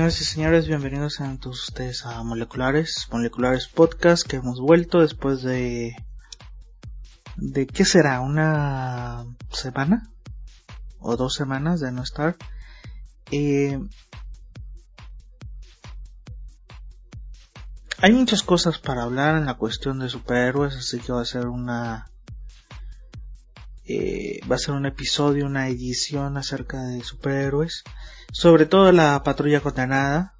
Señoras y señores, bienvenidos a todos ustedes a Moleculares, Moleculares Podcast, que hemos vuelto después de... ¿De qué será? ¿Una semana? ¿O dos semanas de no estar? Eh, hay muchas cosas para hablar en la cuestión de superhéroes, así que va a ser una... Eh, va a ser un episodio, una edición acerca de superhéroes sobre todo la patrulla condenada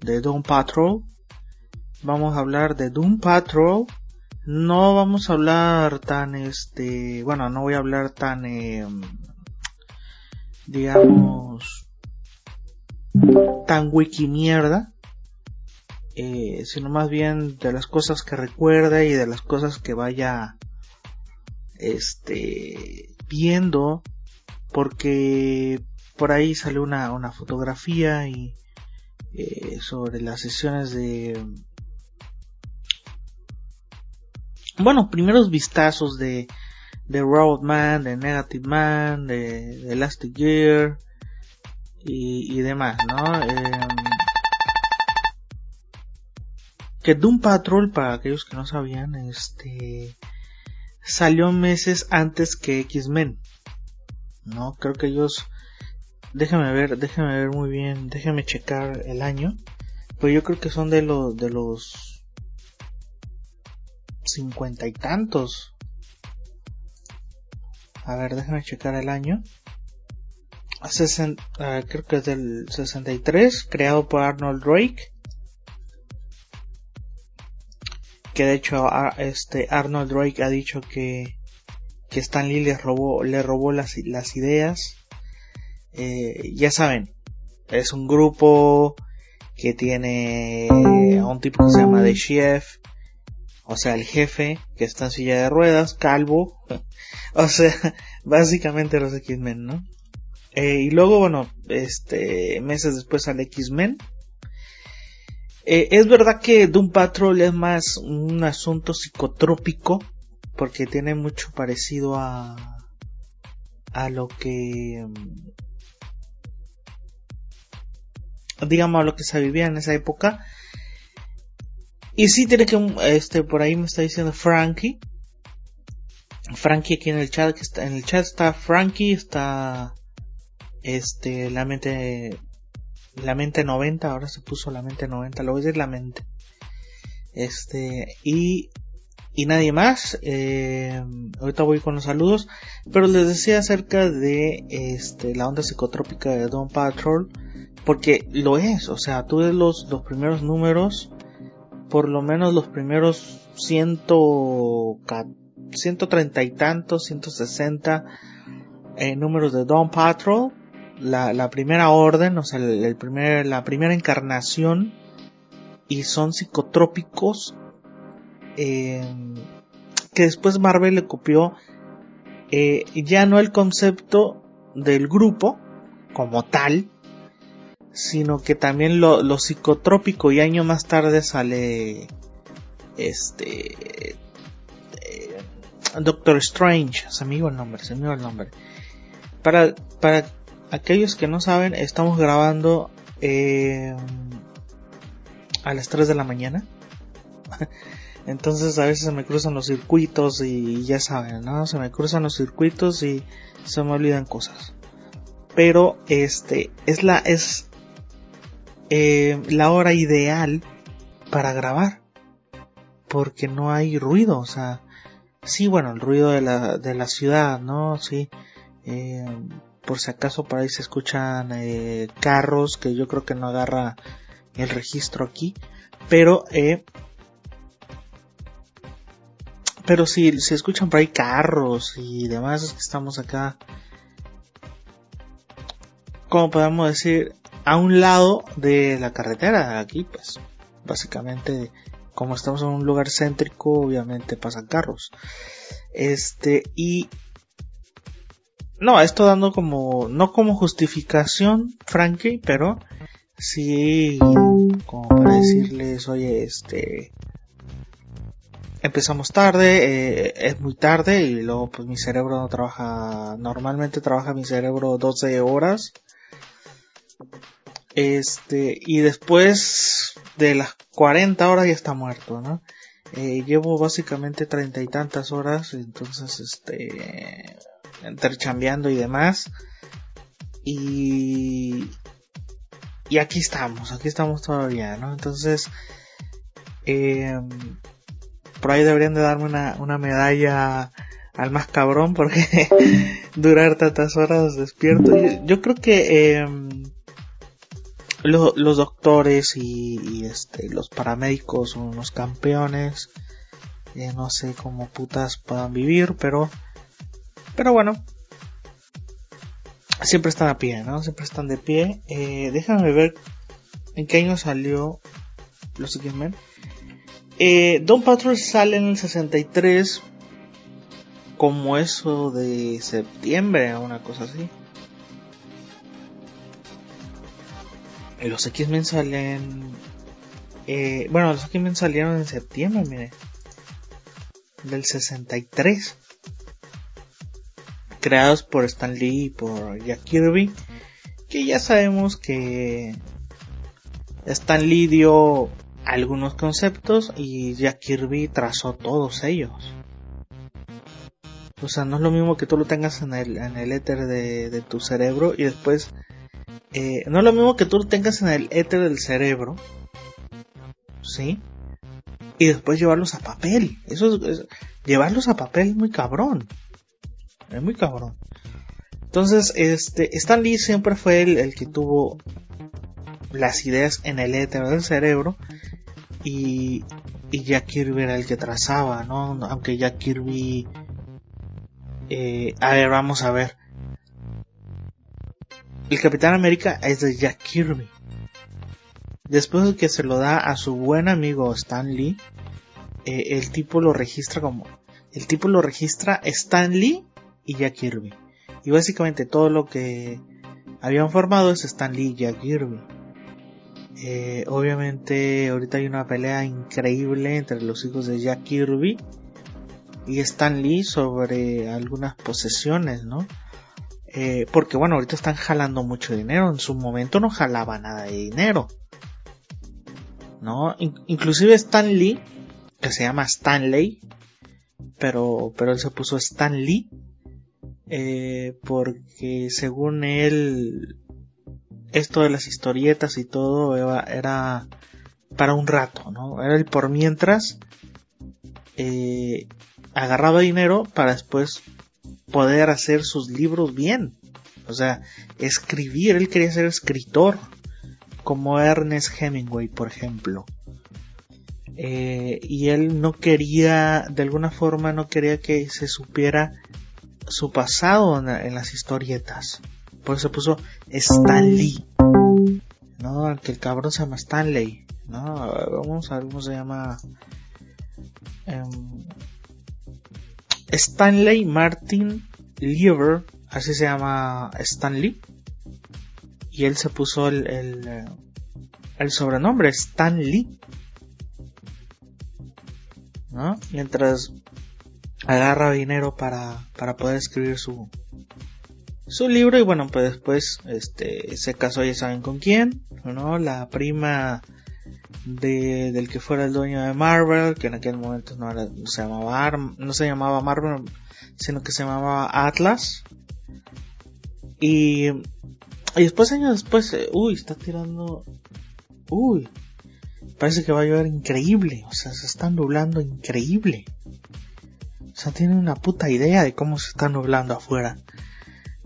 de Doom Patrol. Vamos a hablar de Doom Patrol. No vamos a hablar tan este, bueno, no voy a hablar tan, eh, digamos, tan wiki mierda, eh, sino más bien de las cosas que recuerda y de las cosas que vaya, este, viendo, porque por ahí salió una, una fotografía y eh, sobre las sesiones de bueno primeros vistazos de de Man, de Negative Man, de, Elastic Gear y, y demás, ¿no? Em, que Doom Patrol, para aquellos que no sabían, este salió meses antes que X-Men, ¿no? Creo que ellos déjame ver, déjame ver muy bien, déjame checar el año. Pues yo creo que son de los de los cincuenta y tantos. A ver, déjame checar el año. Ah, creo que es del 63, creado por Arnold Drake. Que de hecho este Arnold Drake ha dicho que, que Stan Lee le robó, le robó las, las ideas eh, ya saben, es un grupo que tiene a un tipo que se llama The Chef, o sea, el jefe, que está en silla de ruedas, calvo, o sea, básicamente los X-Men, ¿no? Eh, y luego, bueno, este, meses después sale X-Men. Eh, es verdad que Doom Patrol es más un asunto psicotrópico, porque tiene mucho parecido a, a lo que digamos, lo que se vivía en esa época. Y sí tiene que, este, por ahí me está diciendo Frankie. Frankie aquí en el chat, que está, en el chat está Frankie, está, este, la mente, la mente 90, ahora se puso la mente 90, lo voy a decir la mente. Este, y, y nadie más, eh, ahorita voy con los saludos, pero les decía acerca de, este, la onda psicotrópica de Don Patrol, porque lo es, o sea, tú ves los, los primeros números, por lo menos los primeros ciento, ciento treinta y tantos, ciento sesenta eh, números de Dawn Patrol, la, la primera orden, o sea, el, primer, la primera encarnación, y son psicotrópicos, eh, que después Marvel le copió, eh, ya no el concepto del grupo como tal, sino que también lo, psicotrópico y año más tarde sale este eh, Doctor Strange, se me iba el nombre, se me iba el nombre. Para, para aquellos que no saben, estamos grabando eh, a las 3 de la mañana. Entonces a veces se me cruzan los circuitos y ya saben, ¿no? Se me cruzan los circuitos y se me olvidan cosas. Pero este es la es eh, la hora ideal para grabar. Porque no hay ruido, o sea, sí, bueno, el ruido de la, de la ciudad, ¿no? Sí, eh, por si acaso por ahí se escuchan eh, carros que yo creo que no agarra el registro aquí, pero eh, pero si se escuchan por ahí carros y demás es que estamos acá como podemos decir a un lado de la carretera. Aquí, pues, básicamente, como estamos en un lugar céntrico, obviamente pasan carros. Este, y no, esto dando como, no como justificación, Frankie, pero sí, como para decirles, oye, este, empezamos tarde, eh, es muy tarde y luego pues mi cerebro no trabaja, normalmente trabaja mi cerebro 12 horas Este, y después de las 40 horas ya está muerto, ¿no? Eh, llevo básicamente treinta y tantas horas, entonces, este, intercambiando y demás. Y, y aquí estamos, aquí estamos todavía, ¿no? Entonces, eh, por ahí deberían de darme una, una medalla al más cabrón porque durar tantas horas despierto. Yo, creo que eh, los doctores y, este, los paramédicos son unos campeones. Eh, no sé cómo putas puedan vivir, pero, pero bueno, siempre están a pie, ¿no? Siempre están de pie. Eh, déjame ver en qué año salió los X-Men. Eh, Don Patrol sale en el 63 como eso de septiembre una cosa así. Los X-Men salen... Eh, bueno, los X-Men salieron en septiembre, mire. Del 63. Creados por Stan Lee y por Jack Kirby. Que ya sabemos que Stan Lee dio algunos conceptos y Jack Kirby trazó todos ellos. O sea, no es lo mismo que tú lo tengas en el, en el éter de, de tu cerebro y después eh, no es lo mismo que tú tengas en el éter del cerebro, ¿sí? Y después llevarlos a papel. Eso es, llevarlos a papel es muy cabrón. Es muy cabrón. Entonces, este, Stan Lee siempre fue el, el que tuvo las ideas en el éter del cerebro y, y Jack Kirby era el que trazaba, ¿no? Aunque Jack Kirby, eh, a ver, vamos a ver el Capitán América es de Jack Kirby. Después de que se lo da a su buen amigo Stan Lee, eh, el tipo lo registra como... El tipo lo registra Stan Lee y Jack Kirby. Y básicamente todo lo que habían formado es Stan Lee y Jack Kirby. Eh, obviamente ahorita hay una pelea increíble entre los hijos de Jack Kirby y Stan Lee sobre algunas posesiones, ¿no? Eh, porque bueno, ahorita están jalando mucho dinero. En su momento no jalaba nada de dinero. ¿No? inclusive Stan Lee, que se llama Stanley, pero, pero él se puso Stan Lee, eh, porque según él, esto de las historietas y todo era, para un rato, ¿no? Era el por mientras, eh, agarraba dinero para después poder hacer sus libros bien. O sea, escribir, él quería ser escritor, como Ernest Hemingway, por ejemplo. Eh, y él no quería, de alguna forma, no quería que se supiera su pasado en, las historietas. Por eso puso Stanley. No, que el cabrón se llama Stanley. No, vamos a ver cómo se llama. Em, Stanley Martin Lieber, así se llama Stanley, y él se puso el, el, sobrenombre Stanley, ¿no? Mientras agarra dinero para, para poder escribir su, su libro. Y bueno pues después este se casó ya saben con quién no la prima de, del que fuera el dueño de Marvel, que en aquel momento no, se llamaba no se llamaba Marvel, sino que se llamaba Atlas. Y, y después, años después, eh, uy, está tirando, uy, parece que va a llover increíble, o sea, se está nublando increíble. O sea, tiene una puta idea de cómo se está nublando afuera.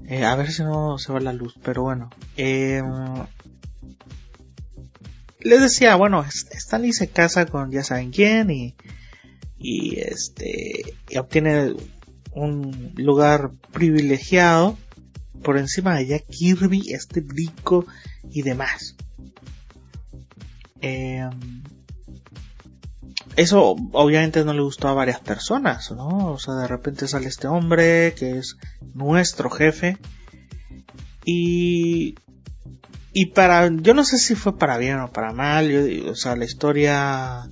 Eh, a ver si no se va la luz, pero bueno. Eh, les decía, bueno, Stanley se casa con ya saben quién y, y este, y obtiene un lugar privilegiado por encima de Jack Kirby, este rico y demás. Em, eso obviamente no le gustó a varias personas, ¿no? O sea, de repente sale este hombre que es nuestro jefe y y para, yo no sé si fue para bien o para mal, o sea, la historia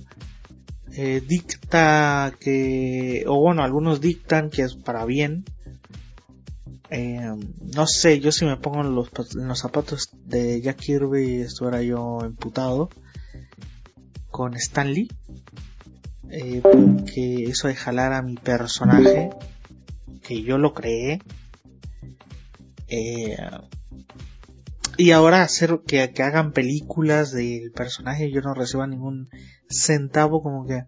eh, dicta que, o bueno, algunos dictan que es para bien, Eh, no sé, yo si me pongo en los, los zapatos de Jack Kirby estuviera yo emputado con Stanley. Eh, porque eso de jalar a mi personaje, que yo lo creé, eh, y ahora hacer que, hagan películas del personaje y yo no reciba ningún centavo, como que,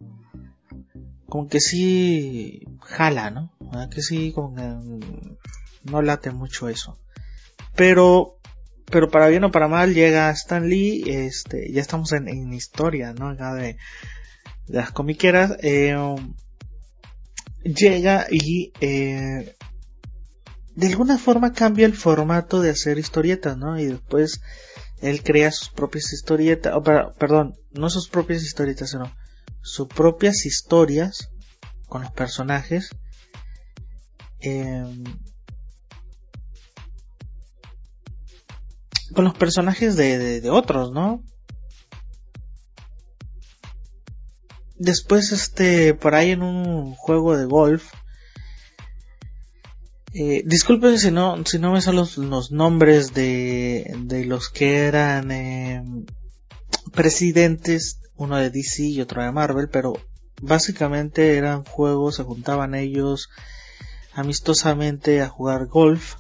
como que sí jala, ¿no? Que sí, como que no late mucho eso. Pero, pero para bien o para mal llega Stan Lee, este, ya estamos en, en historia, ¿no? Acá de, de las comiqueras, eh, llega y eh, de alguna forma cambia el formato de hacer historietas, ¿no? Y después él crea sus propias historietas, perdón, no sus propias historietas, sino sus propias historias con los personajes. Eh, con los personajes de, de, otros, ¿no? Después, este, por ahí en un juego de golf, eh, disculpen si no, si no me son los, nombres de, los que eran eh, presidentes, uno de DC y otro de Marvel, pero básicamente eran juegos, se juntaban ellos amistosamente a jugar golf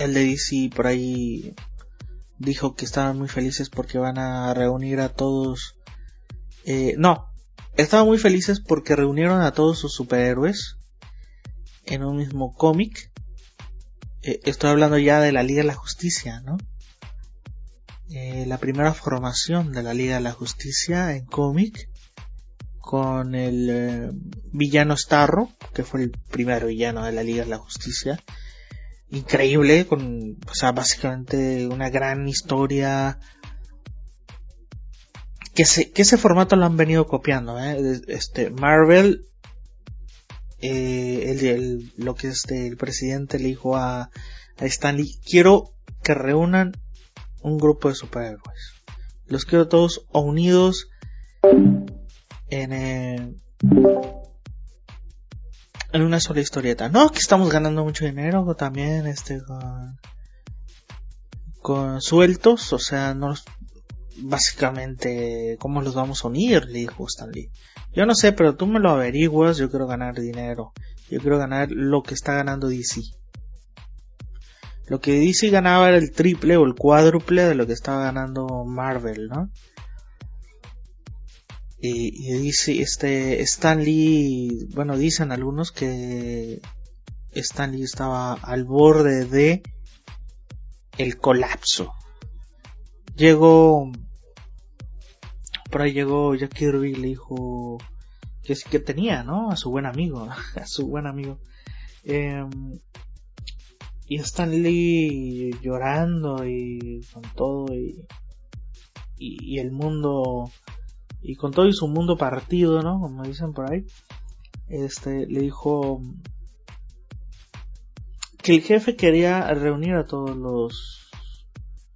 el de DC por ahí dijo que estaban muy felices porque van a reunir a todos. Eh, no, estaban muy felices porque reunieron a todos sus superhéroes en un mismo cómic. Eh, estoy hablando ya de la Liga de la Justicia, ¿no? Eh, la primera formación de la Liga de la Justicia en cómic con el villano Starro, que fue el primer villano de la Liga de la Justicia, increíble, con, o sea, básicamente una gran historia. Que ese formato lo han venido copiando, ¿eh? Este, Marvel, eh, el, lo que este, el presidente le dijo a, a Stanley, quiero que reúnan un grupo de superhéroes. Los quiero todos unidos en, eh, en una sola historieta. No, que estamos ganando mucho dinero también, este, con, con sueltos, o sea, no básicamente, ¿cómo los vamos a unir? Le dijo Stanley. Yo no sé, pero tú me lo averiguas, yo quiero ganar dinero. Yo quiero ganar lo que está ganando DC. Lo que DC ganaba era el triple o el cuádruple de lo que estaba ganando Marvel, ¿no? Y, dice, este, Stanley, bueno, dicen algunos que Stanley estaba al borde de el colapso. Llegó, por ahí llegó Jack Kirby y le dijo que que tenía, ¿no? A su buen amigo, a su buen amigo. Eh, y Stanley llorando y con todo y, y, y el mundo y con todo y su mundo partido, ¿no? Como dicen por ahí, este, le dijo que el jefe quería reunir a todos los,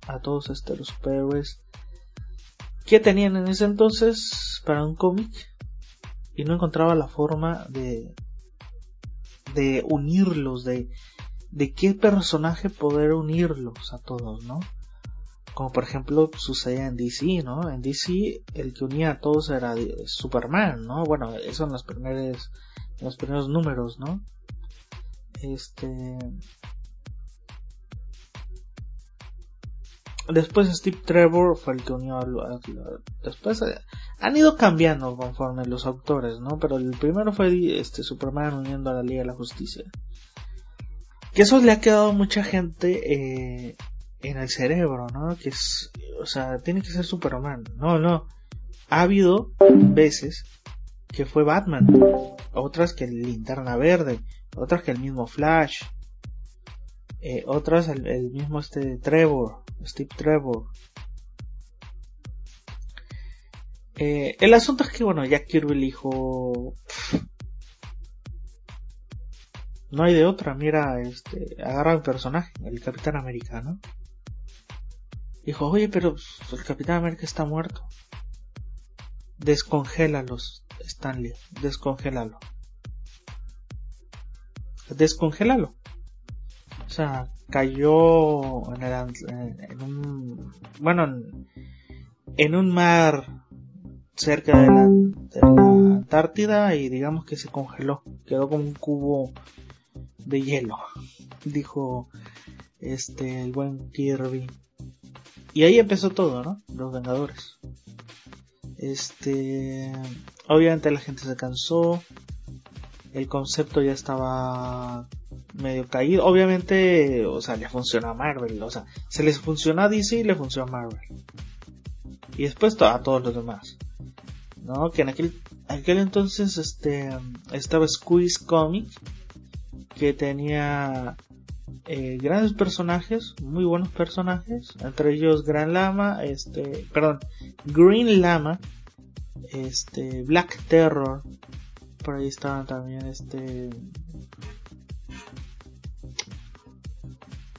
a todos este, los superhéroes que tenían en ese entonces para un cómic y no encontraba la forma de, de unirlos, de, de qué personaje poder unirlos a todos, ¿no? como por ejemplo sucedía en DC, ¿no? En DC el que unía a todos era Superman, ¿no? Bueno, eso en los primeros, en los primeros números, ¿no? Este... Después Steve Trevor fue el que unió a, después eh, han ido cambiando conforme los autores, ¿no? Pero el primero fue este Superman uniendo a la Liga de la Justicia. Que eso le ha quedado mucha gente eh, en el cerebro, ¿no? Que es, o sea, tiene que ser Superman. No, no. Ha habido veces que fue Batman, otras que el Linterna Verde, otras que el mismo Flash, eh, otras el, mismo este Trevor, Steve Trevor. Eh, el asunto es que, bueno, Jack Kirby dijo, no hay de otra, mira, este, agarra un personaje, el Capitán Americano. Dijo, oye, pero el Capitán América está muerto. Descongélalos, Stanley, descongélalo. Descongélalo. Sea, cayó en, el, en un, bueno, en, un mar cerca de la, de la Antártida y digamos que se congeló, quedó como un cubo de hielo, dijo este el buen Kirby. Y ahí empezó todo, ¿no? Los Vengadores. Este, obviamente la gente se cansó, el concepto ya estaba medio caído. Obviamente, o sea, le funciona a Marvel, o sea, se les funciona a DC y le funciona a Marvel. Y después a todos los demás. ¿No? Que en aquel, aquel entonces este estaba Squeeze Comic que tenía eh, grandes personajes, muy buenos personajes, entre ellos Gran Lama, este, perdón, Green Lama, este, Black Terror, por ahí estaban también este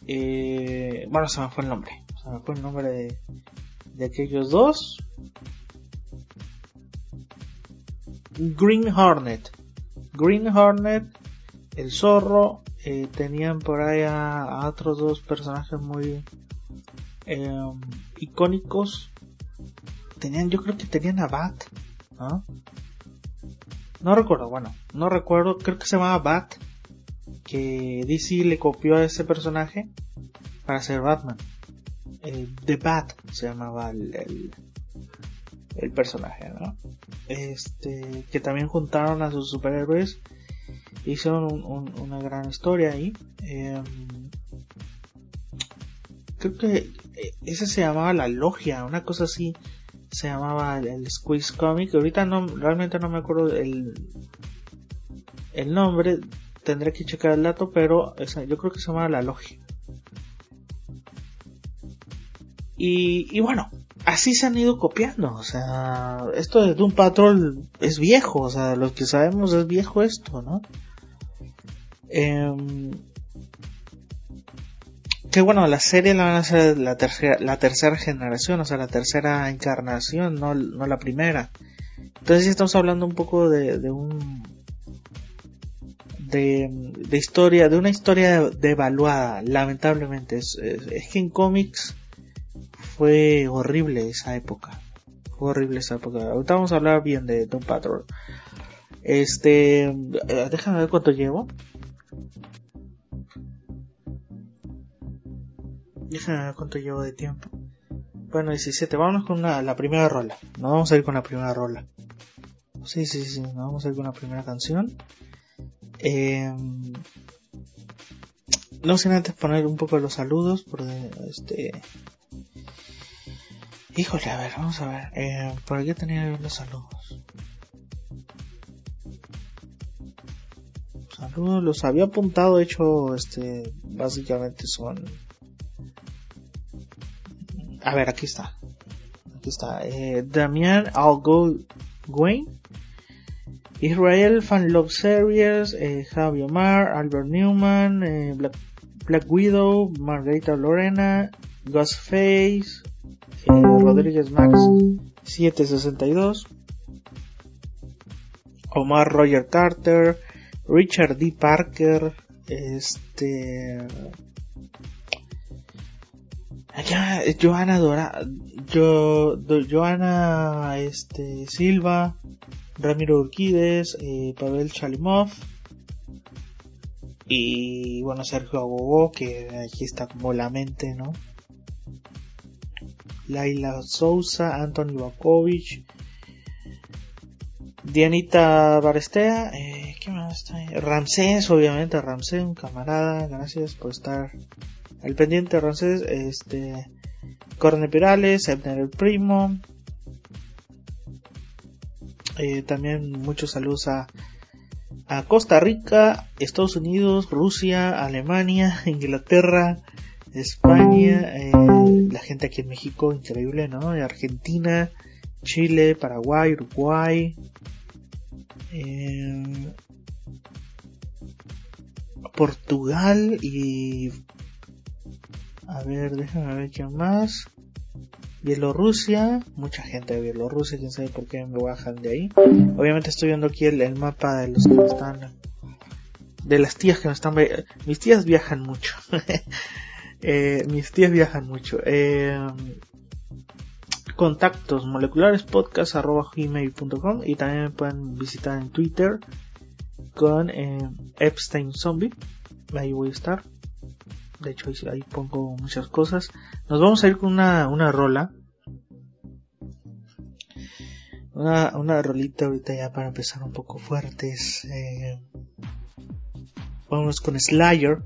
eh, bueno se me fue el nombre. Se me fue el nombre de, de aquellos dos. Green Hornet. Green Hornet el zorro eh, tenían por ahí a, otros dos personajes muy em, icónicos. Tenían yo creo que tenían a Bat ¿no? No recuerdo, bueno, no recuerdo, creo que se llamaba Bat, que DC le copió a ese personaje para ser Batman. The Bat se llamaba el, el, personaje, ¿no? Este, que también juntaron a sus superhéroes, hicieron una gran historia ahí. Em, creo que eh, ese se llamaba La Logia, una cosa así se llamaba el, Squeeze Comic. Ahorita no, realmente no me acuerdo el, el nombre. Tendré que checar el dato, pero yo creo que se llamaba La Logia. Y, y bueno, así se han ido copiando. O sea, esto de Doom Patrol es viejo. O sea, los que sabemos es viejo esto, ¿no? Eh, que bueno, la serie la van a hacer la tercera, la tercera generación, o sea, la tercera encarnación, no, la primera. Entonces estamos hablando un poco de, de un de, historia, de una historia devaluada, lamentablemente. Es, es, que en cómics fue horrible esa época. Fue horrible esa época. Ahorita vamos a hablar bien de Doom Patrol. Este, eh, déjame ver cuánto llevo. Déjame ver cuánto llevo de tiempo. Bueno, 17. Vámonos con la primera rola. No vamos a ir con la primera rola. Sí, sí, sí. Nos vamos a ir con la primera canción. Em, no sin antes poner un poco los saludos. Por este. Híjole, a ver, vamos a ver. Eh, ¿Por qué tenía los saludos? Saludos, los había apuntado, hecho, este, básicamente son a ver, aquí está. Aquí está. Eh, Damian Algoguin. Israel Fan Love Series. Eh, Javi Omar. Albert Newman. Eh, Black, Widow. Margarita Lorena. Ghostface. Eh, Rodríguez Max 762. Omar Roger Carter. Richard D. Parker. Este. Joana Dora, Joana este, Silva, Ramiro Urquides, eh, Pavel Chalimov y bueno Sergio Agogó que aquí está como la mente, ¿no? Laila Sousa, Anthony Bakovic, Dianita Barestea, eh, ¿qué más está ahí? Ramsés, obviamente, Ramsés, un camarada, gracias por estar el pendiente Ramsés, este, Corne Perales, Ebner el Primo, eh, también muchos saludos a, Costa Rica, Estados Unidos, Rusia, Alemania, Inglaterra, España, eh, la gente aquí en México, increíble, ¿no? Argentina, Chile, Paraguay, Uruguay, eh, Portugal y a ver, déjame ver quién más. Bielorrusia, mucha gente de Bielorrusia, quién sabe por qué me bajan de ahí. Obviamente estoy viendo aquí el, mapa de los que me están de las tías que nos están... Mis tías viajan mucho. Eh, mis tías viajan mucho. Eh, contactos moleculares gmail.com y también me pueden visitar en Twitter con eh, Epstein Zombie. Ahí voy a estar. De hecho, ahí, pongo muchas cosas. Nos vamos a ir con una, una rola. Una, una rolita ahorita ya para empezar un poco fuertes. Eh, vamos con Slayer.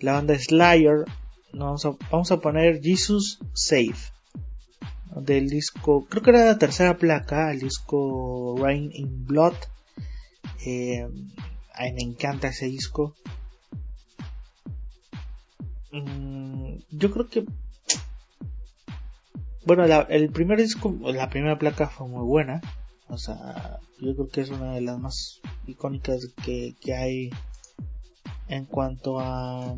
La banda Slayer. Vamos a, vamos a poner Jesus Save. Del disco, creo que era la tercera placa, el disco Rain in Blood. Eh, me encanta ese disco. Mm, yo creo que bueno el primer disco la primera placa fue muy buena. O sea yo creo que es una de las más icónicas que, que hay en cuanto a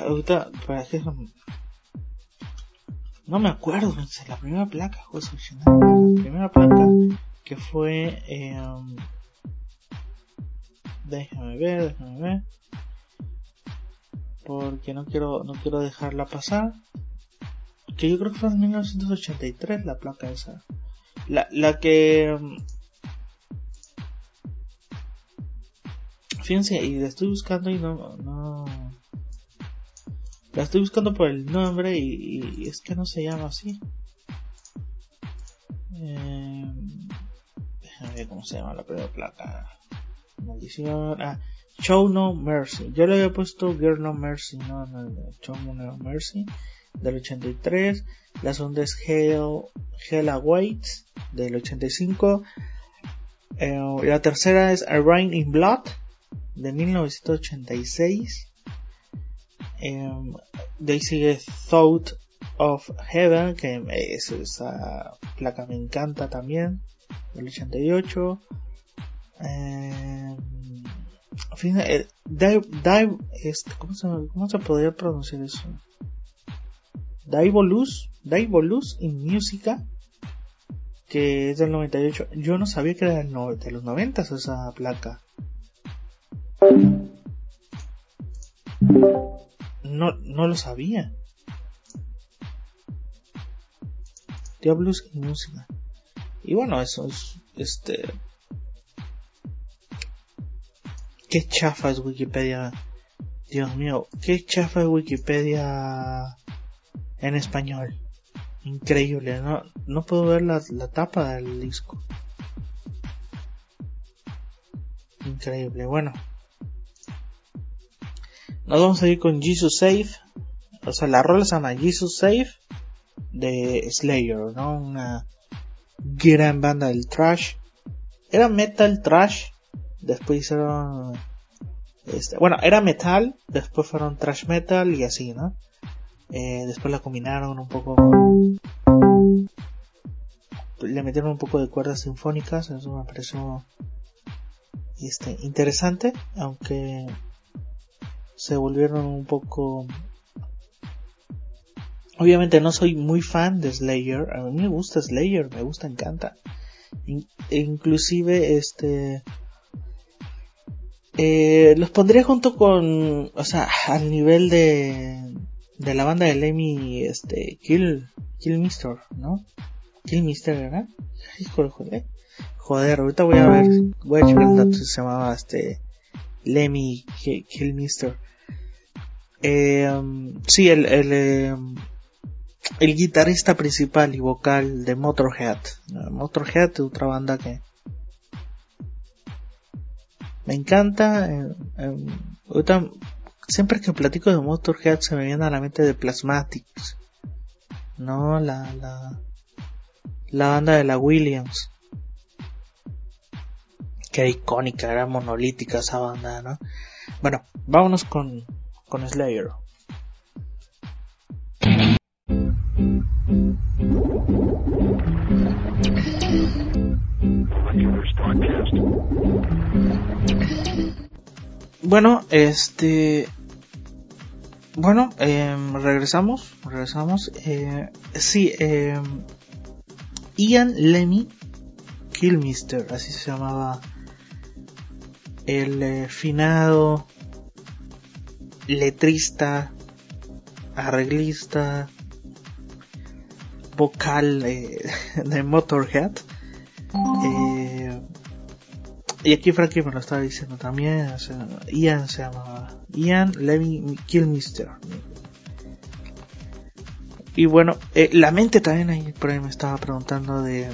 ahorita para que no me acuerdo la primera placa la primera placa que fue eh, déjame ver, déjame ver. Porque no quiero, no quiero dejarla pasar. Que yo creo que fue en 1983 la placa esa. La, la que... Mm, fíjense, y la estoy buscando y no, no... La estoy buscando por el nombre y, es que no se llama así. Eh, déjame ver cómo se llama la primera placa. Maldición. Ah, Show No Mercy. Yo le había puesto Girl No Mercy, no, no, Show No Mercy del 83. La segunda es Hell, Hell Awaits del 85. Eh, la tercera es A Rain in Blood de 1986. Eh, de ahí sigue Thought of Heaven, que esa placa me encanta también, del 88. Eh, eh, dive, este, ¿cómo, se, ¿Cómo se podría pronunciar eso? Divolus, Divolus in Musica, que es del 98. Yo no sabía que era de los 90 esa placa. No, no lo sabía. Diabolus in Musica. Y bueno, eso es, este, qué chafa es Wikipedia. Dios mío, qué chafa es Wikipedia en español. Increíble, no, no puedo ver la, tapa del disco. Increíble, bueno. Nos vamos a ir con Jesus Save. O sea, la rola se llama Jesus Save de Slayer, ¿no? Una gran banda del trash. Era metal trash después hicieron este, bueno era metal después fueron trash metal y así no eh, después la combinaron un poco le metieron un poco de cuerdas sinfónicas eso me pareció este interesante aunque se volvieron un poco obviamente no soy muy fan de Slayer a mí me gusta Slayer me gusta encanta. Inclusive este eh, los pondría junto con, o sea, al nivel de, de la banda de Lemmy, este, Kill, Kill Mister, ¿no? Kill Mister, ¿verdad? Joder, joder. Joder, ahorita voy a ver, voy a checar el dato, se llamaba este, Lemmy Kill. Eh, sí, el, el, eh, el guitarrista principal y vocal de Motorhead. Motorhead, otra banda que me encanta. Eh, eh, siempre que platico de Motorhead se me viene a la mente de Plasmatics. No, la, la, la banda de la Williams. Que icónica, era monolítica esa banda, ¿no? Bueno, vámonos con, con Slayer. Bueno, este. Bueno, em, regresamos. Regresamos. Eh, sí, eh, Ian Lemmy Kilmister, así se llamaba el eh, finado letrista, arreglista, vocal eh, de Motorhead. Eh, y aquí Frankie me lo estaba diciendo también. Ian se llamaba. Ian Levy Kilmister. Y bueno, eh, la mente también ahí por ahí me estaba preguntando de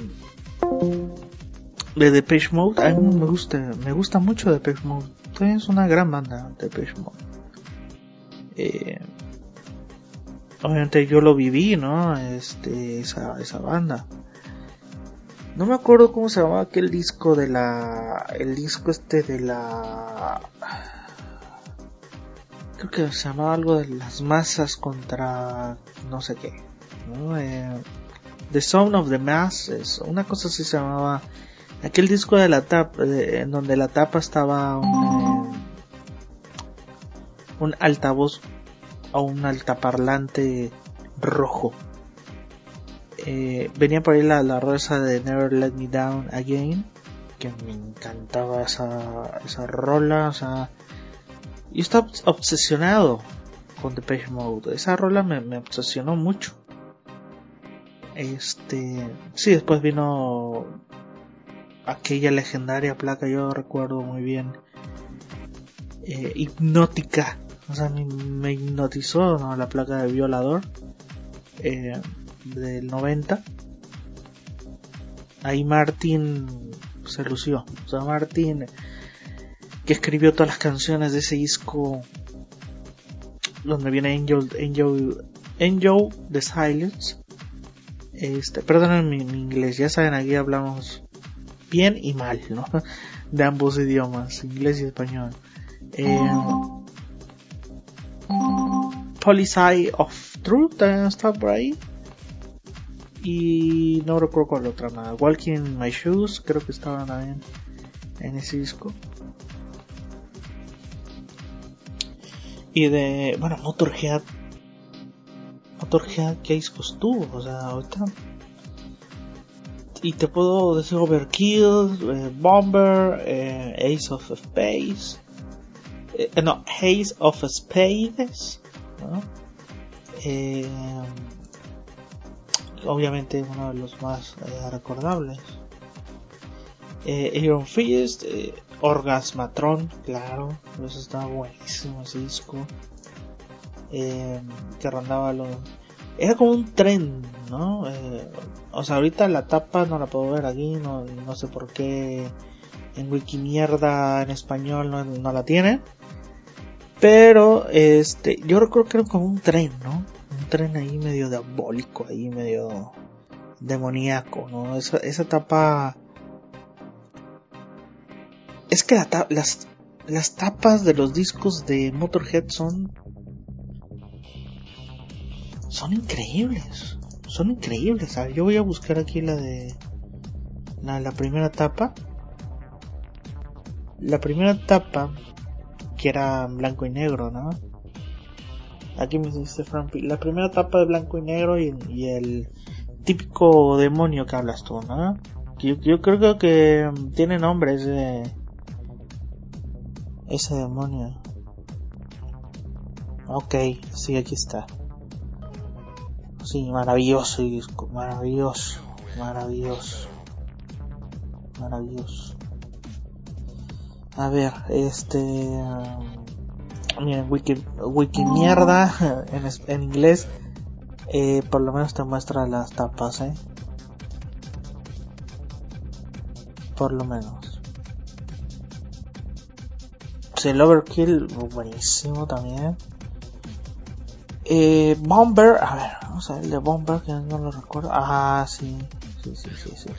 de Depeche Mode. A mí me gusta, me gusta mucho Depeche Mode. Es una gran banda Depeche Mode. Eh, obviamente yo lo viví, ¿no? Este, esa, esa banda. No me acuerdo cómo se llamaba aquel disco de la, el disco este de la, creo que se llamaba algo de las masas contra no sé qué. Eh, the Sound of the Masses, una cosa así se llamaba. Aquel disco de la tapa, en donde la tapa estaba un, eh, un altavoz o un altaparlante rojo. Eh, venía por ahí la, la rosa de Never Let Me Down Again, que me encantaba esa, esa rola, o sea, yo estaba obsesionado con Depeche Mode. Esa rola me, me obsesionó mucho. Este, sí, después vino aquella legendaria placa, yo recuerdo muy bien, eh, hipnótica, o sea, me, hipnotizó ¿no? la placa de violador eh, del 90. Ahí Martin se lució, o sea, Martin que escribió todas las canciones de ese disco donde viene Angel, Angel, Angel the Silence. Este, perdonen mi, inglés, ya saben, aquí hablamos bien y mal, ¿no? De ambos idiomas, inglés y español. Eh, of Truth también está por ahí. Y no recuerdo cuál otra nada. Walking in My Shoes, creo que estaba también en ese disco. Y de, bueno, Motorhead. Motorhead, ¿qué discos tuvo? O sea, ahorita. Y te puedo decir Overkill, eh, Bomber, eh, Ace of Space. Eh, no, Ace of Spades. ¿no? Obviamente uno de los más recordables. Iron Fist, Orgasmatron, claro, eso estaba buenísimo ese disco. Eh, que rondaba lo. Era como un tren, ¿no? Eh, o sea, ahorita la tapa no la puedo ver aquí, no, no sé por qué en Wikimierda en español no, no la tiene. Pero, este, yo recuerdo que era como un tren, ¿no? Tren ahí medio diabólico, ahí medio demoníaco, ¿no? Esa, esa tapa es que las, las tapas de los discos de Motorhead son son increíbles son increíbles. Yo voy a buscar aquí la de la, la primera tapa la primera tapa que era blanco y negro no aquí me dice Frank la primera tapa de blanco y negro y, el típico demonio que hablas tú no yo, yo creo que tiene nombre ese ese demonio. Ok, sí, aquí está. Sí, maravilloso maravilloso, maravilloso, maravilloso. A ver, este... Miren, wiki, wiki mierda en, en inglés. Eh, por lo menos te muestra las tapas, ¿eh? Por lo menos el Overkill, buenísimo también. Eh, Bomber, a ver, vamos a ver el de Bomber, que no lo recuerdo. Ah, sí, sí, sí, sí, sí.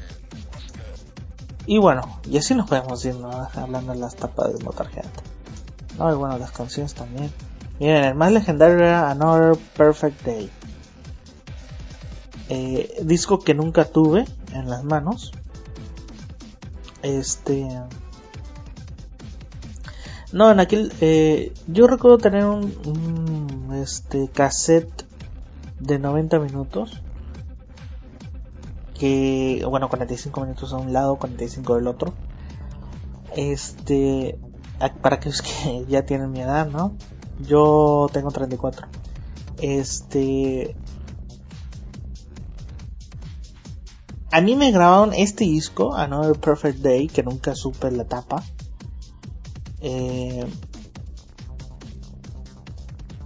Y bueno, y así nos podemos ir hablando de las tapas de Motorhead. No, y bueno, las canciones también. Miren, el más legendario era Another Perfect Day. Eh, disco que nunca tuve en las manos. Este no, en aquel. Eh, yo recuerdo tener un, este cassette de 90 minutos. que, bueno, 45 minutos a un lado, 45 del otro. Este, para aquellos que ya tienen mi edad, ¿no? Yo tengo 34. Este, a mí me grabaron este disco, Another Perfect Day, que nunca supe la tapa. Eh,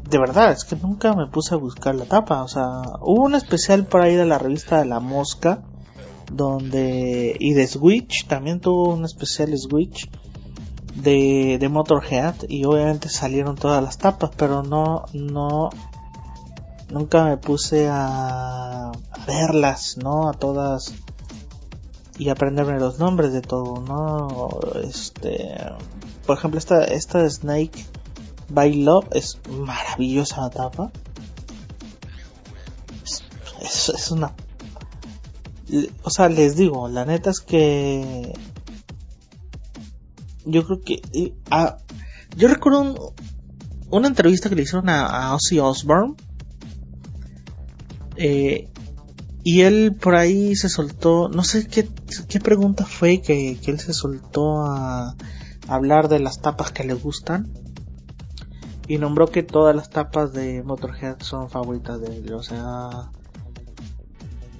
de verdad, es que nunca me puse a buscar la tapa. O sea, hubo un especial por ahí de la revista de La Mosca, donde. y de Switch, también tuvo un especial Switch de, de Motorhead, y obviamente salieron todas las tapas, pero no, no. Nunca me puse a, a verlas, ¿no? A todas y aprenderme los nombres de todo, ¿no? Este, por ejemplo, esta, esta de Snake by Love es maravillosa la tapa. Es, es, una. O sea, les digo, la neta es que. Yo creo que. yo recuerdo una entrevista que le hicieron a, a Ozzy Osbourne. Eh, y él por ahí se soltó, no sé qué, pregunta fue que, que él se soltó a, hablar de las tapas que le gustan y nombró que todas las tapas de Motorhead son favoritas de él. O sea,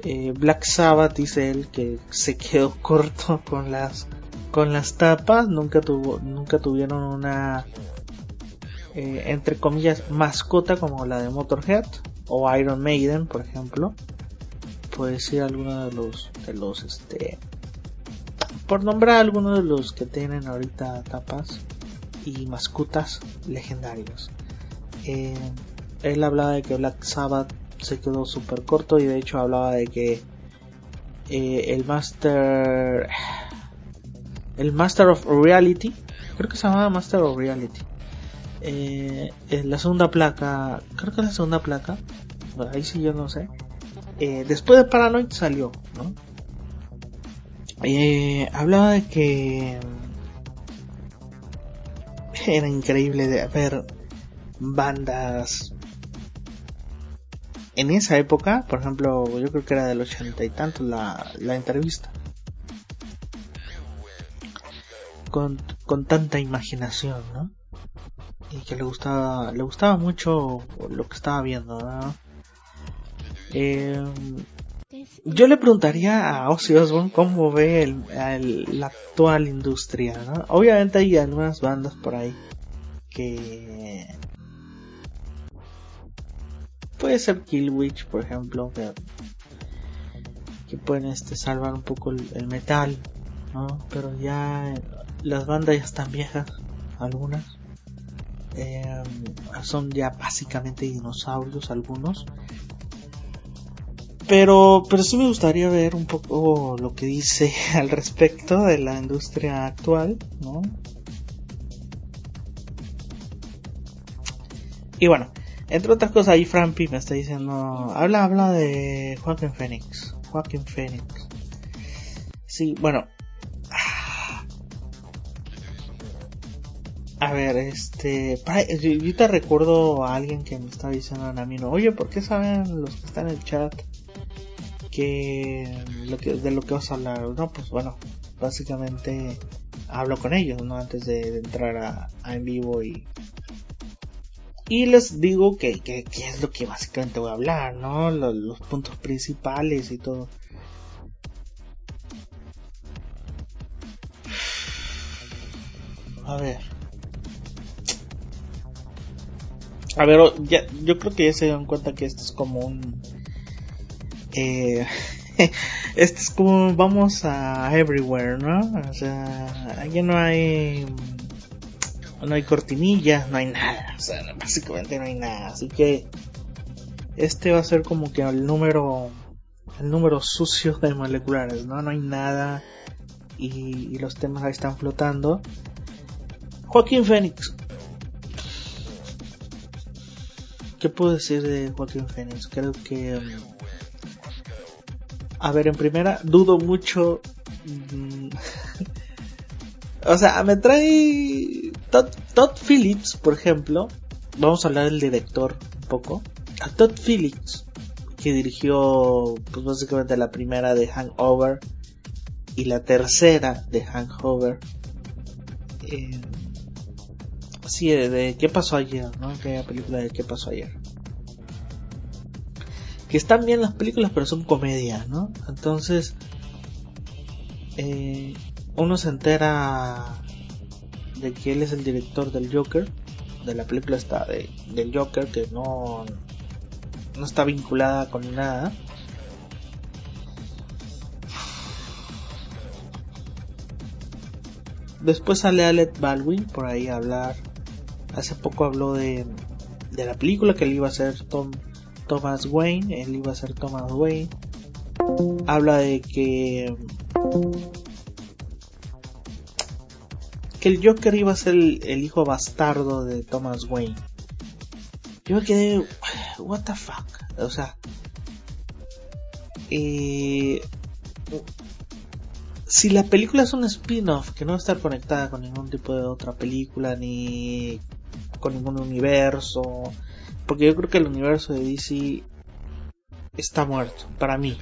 eh, Black Sabbath dice él que se quedó corto con las con las tapas. Nunca tuvo nunca tuvieron una eh, entre comillas mascota como la de Motorhead o Iron Maiden, por ejemplo. Puede decir alguno de los de los este por nombrar algunos de los que tienen ahorita tapas y mascotas legendarios. Eh, él hablaba de que Black Sabbath se quedó súper corto y de hecho hablaba de que eh, el Master el Master of Reality creo que se llamaba Master of Reality eh, la segunda placa creo que es la segunda placa ahí sí yo no sé eh, después de Paranoid salió ¿no? Eh, hablaba de que era increíble de ver bandas en esa época, por ejemplo, yo creo que era del ochenta y tanto la, la entrevista. Con, con tanta imaginación, ¿no? Y que le gustaba, le gustaba mucho lo que estaba viendo, ¿no? Eh, yo le preguntaría a Ozzy Osbourne cómo ve el, la actual industria, ¿no? Obviamente hay algunas bandas por ahí que... Puede ser Killwitch, por ejemplo, que, que pueden este, salvar un poco el, metal, ¿no? Pero ya las bandas ya están viejas, algunas. Eh, son ya básicamente dinosaurios algunos pero, pero sí me gustaría ver un poco lo que dice al respecto de la industria actual, ¿no? Y bueno, entre otras cosas, ahí Frampi me está diciendo, habla, habla de Joaquin Phoenix. Joaquin Phoenix. Sí, bueno. A ver, este, yo te recuerdo a alguien que me estaba diciendo a mí, no, oye, ¿por qué saben los que están en el chat que, de lo que vas a hablar no pues bueno básicamente hablo con ellos no antes de, entrar a, en vivo y y les digo que, que, es lo que básicamente voy a hablar no los puntos principales y todo. A ver a ver ya, yo creo que ya se dieron cuenta que esto es como un eh, este es como vamos a everywhere, ¿no? O sea, aquí no hay no hay cortinillas, no hay nada, o sea, básicamente no hay nada, así que este va a ser como que el número el número sucio de moleculares, ¿no? No hay nada y, y los temas ahí están flotando. Joaquín Phoenix. ¿Qué puedo decir de Joaquín Phoenix? Creo que a ver, en primera, dudo mucho. Mm, o sea, me trae. Todd, Phillips, por ejemplo. Vamos a hablar del director un poco. A Todd Phillips que dirigió pues básicamente la primera de Hangover y la tercera de Hangover. Eh, sí, de, qué pasó ayer, ¿no? Aquella película de qué pasó ayer. Que están bien las películas, pero son comedias, ¿no? Entonces, eh, uno se entera de que él es el director del Joker, de la película está de, del Joker, que no, no está vinculada con nada. Después sale Alec Baldwin por ahí a hablar. Hace poco habló de, de la película que él iba a ser Tom, Thomas Wayne. Él iba a ser Thomas Wayne. Habla de que que el Joker iba a ser el, hijo bastardo de Thomas Wayne. Yo me quedé, what the fuck, o sea, eh, si la película es un spin-off que no va a estar conectada con ningún tipo de otra película ni con ningún universo, porque yo creo que el universo de DC está muerto para mí.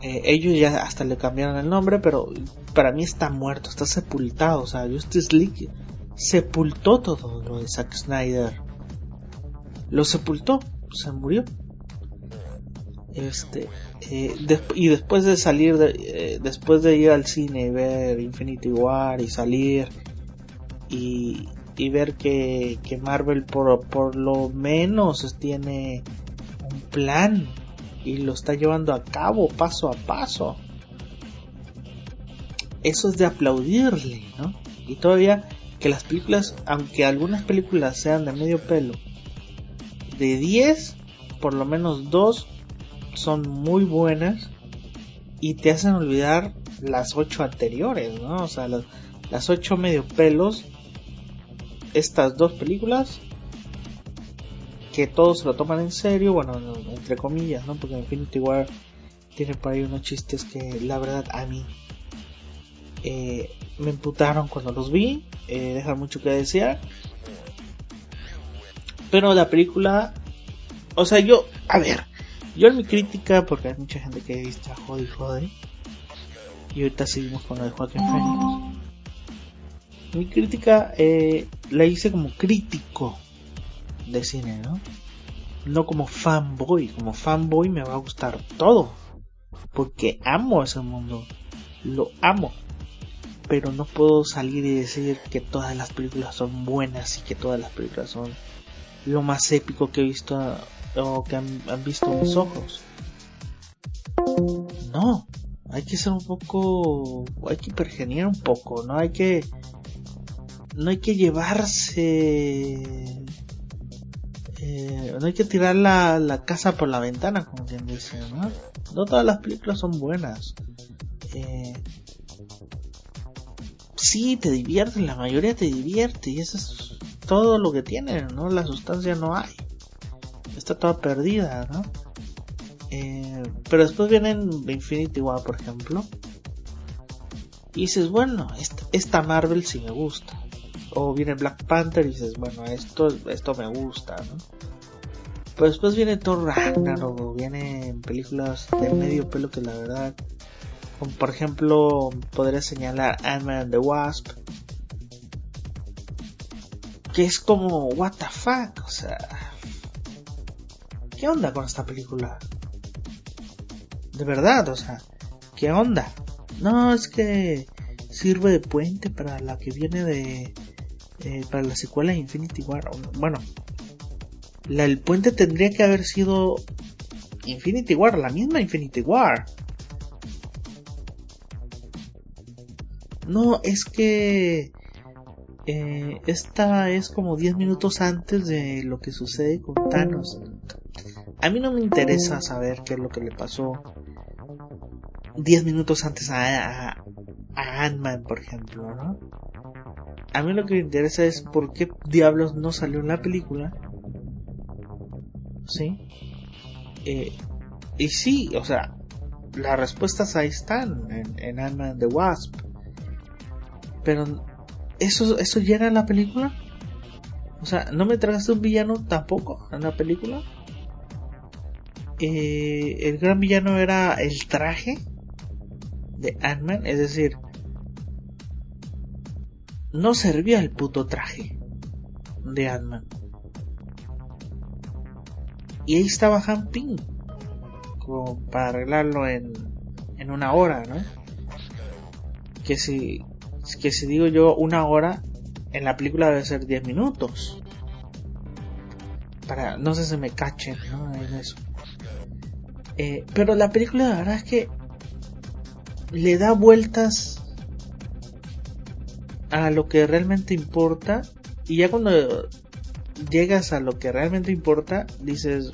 Eh, ellos ya hasta le cambiaron el nombre, pero para mí está muerto, está sepultado. O sea, Justice League sepultó todo lo de Zack Snyder. Lo sepultó, se murió. Este, eh, y después de salir, de, eh, después de ir al cine y ver Infinity War y salir y, y ver que, que Marvel por, por lo menos tiene un plan y lo está llevando a cabo paso a paso. Eso es de aplaudirle, ¿no? Y todavía que las películas, aunque algunas películas sean de medio pelo, de 10, por lo menos 2 son muy buenas y te hacen olvidar las 8 anteriores, ¿no? O sea, las, las 8 medio pelos, estas dos películas que todos se lo toman en serio, bueno, entre comillas, ¿no? Porque Infinity War tiene por ahí unos chistes que la verdad a mí eh, me emputaron cuando los vi, eh, mucho que desear. Pero la película, o sea, yo, a ver, yo en mi crítica, porque hay mucha gente que dice jode y jode, y ahorita seguimos con lo de Joaquín Phoenix. Mi crítica eh, la hice como crítico de cine, ¿no? No como fanboy, como fanboy me va a gustar todo, porque amo ese mundo, lo amo, pero no puedo salir y decir que todas las películas son buenas y que todas las películas son lo más épico que he visto o que han, visto mis ojos. No, hay que ser un poco, hay que pergeniar un poco, no hay que, no hay que llevarse eh, no hay que tirar la, casa por la ventana, como quien dice, ¿no? No todas las películas son buenas. Eh, sí, te divierten, la mayoría te divierte y eso es todo lo que tienen, ¿no? La sustancia no hay. Está toda perdida, ¿no? Eh, pero después vienen Infinity War, por ejemplo. Y dices, bueno, esta, esta Marvel sí me gusta o viene Black Panther y dices, bueno, esto, esto me gusta, ¿no? Pero después viene Thor Ragnarok, vienen películas de medio pelo que la verdad, como por ejemplo, podría señalar Ant-Man and the Wasp, que es como, what the fuck, o sea, ¿qué onda con esta película? De verdad, o sea, ¿qué onda? No, es que sirve de puente para la que viene de eh, para la secuela de Infinity War. Bueno, la, el puente tendría que haber sido Infinity War, la misma Infinity War. No, es que eh, esta es como 10 minutos antes de lo que sucede con Thanos. A mí no me interesa saber qué es lo que le pasó 10 minutos antes a, a, a Ant-Man, por ejemplo, ¿no? A mí lo que me interesa es por qué diablos no salió en la película. ¿Sí? Eh, y sí, o sea, las respuestas ahí están en, en Ant-Man the Wasp. Pero, ¿eso, ¿eso llega en la película? O sea, ¿no me tragaste un villano tampoco en la película? eh, el gran villano era el traje de Ant-Man, es decir, no servía el puto traje de Ant-Man. Y ahí estaba Han Ping, como para arreglarlo en, en una hora, ¿no? Que si, que si digo yo una hora, en la película debe ser 10 minutos. Para, no sé si me cachen, ¿no? En eso. Eh, pero la película la verdad es que le da vueltas a lo que realmente importa y ya cuando llegas a lo que realmente importa dices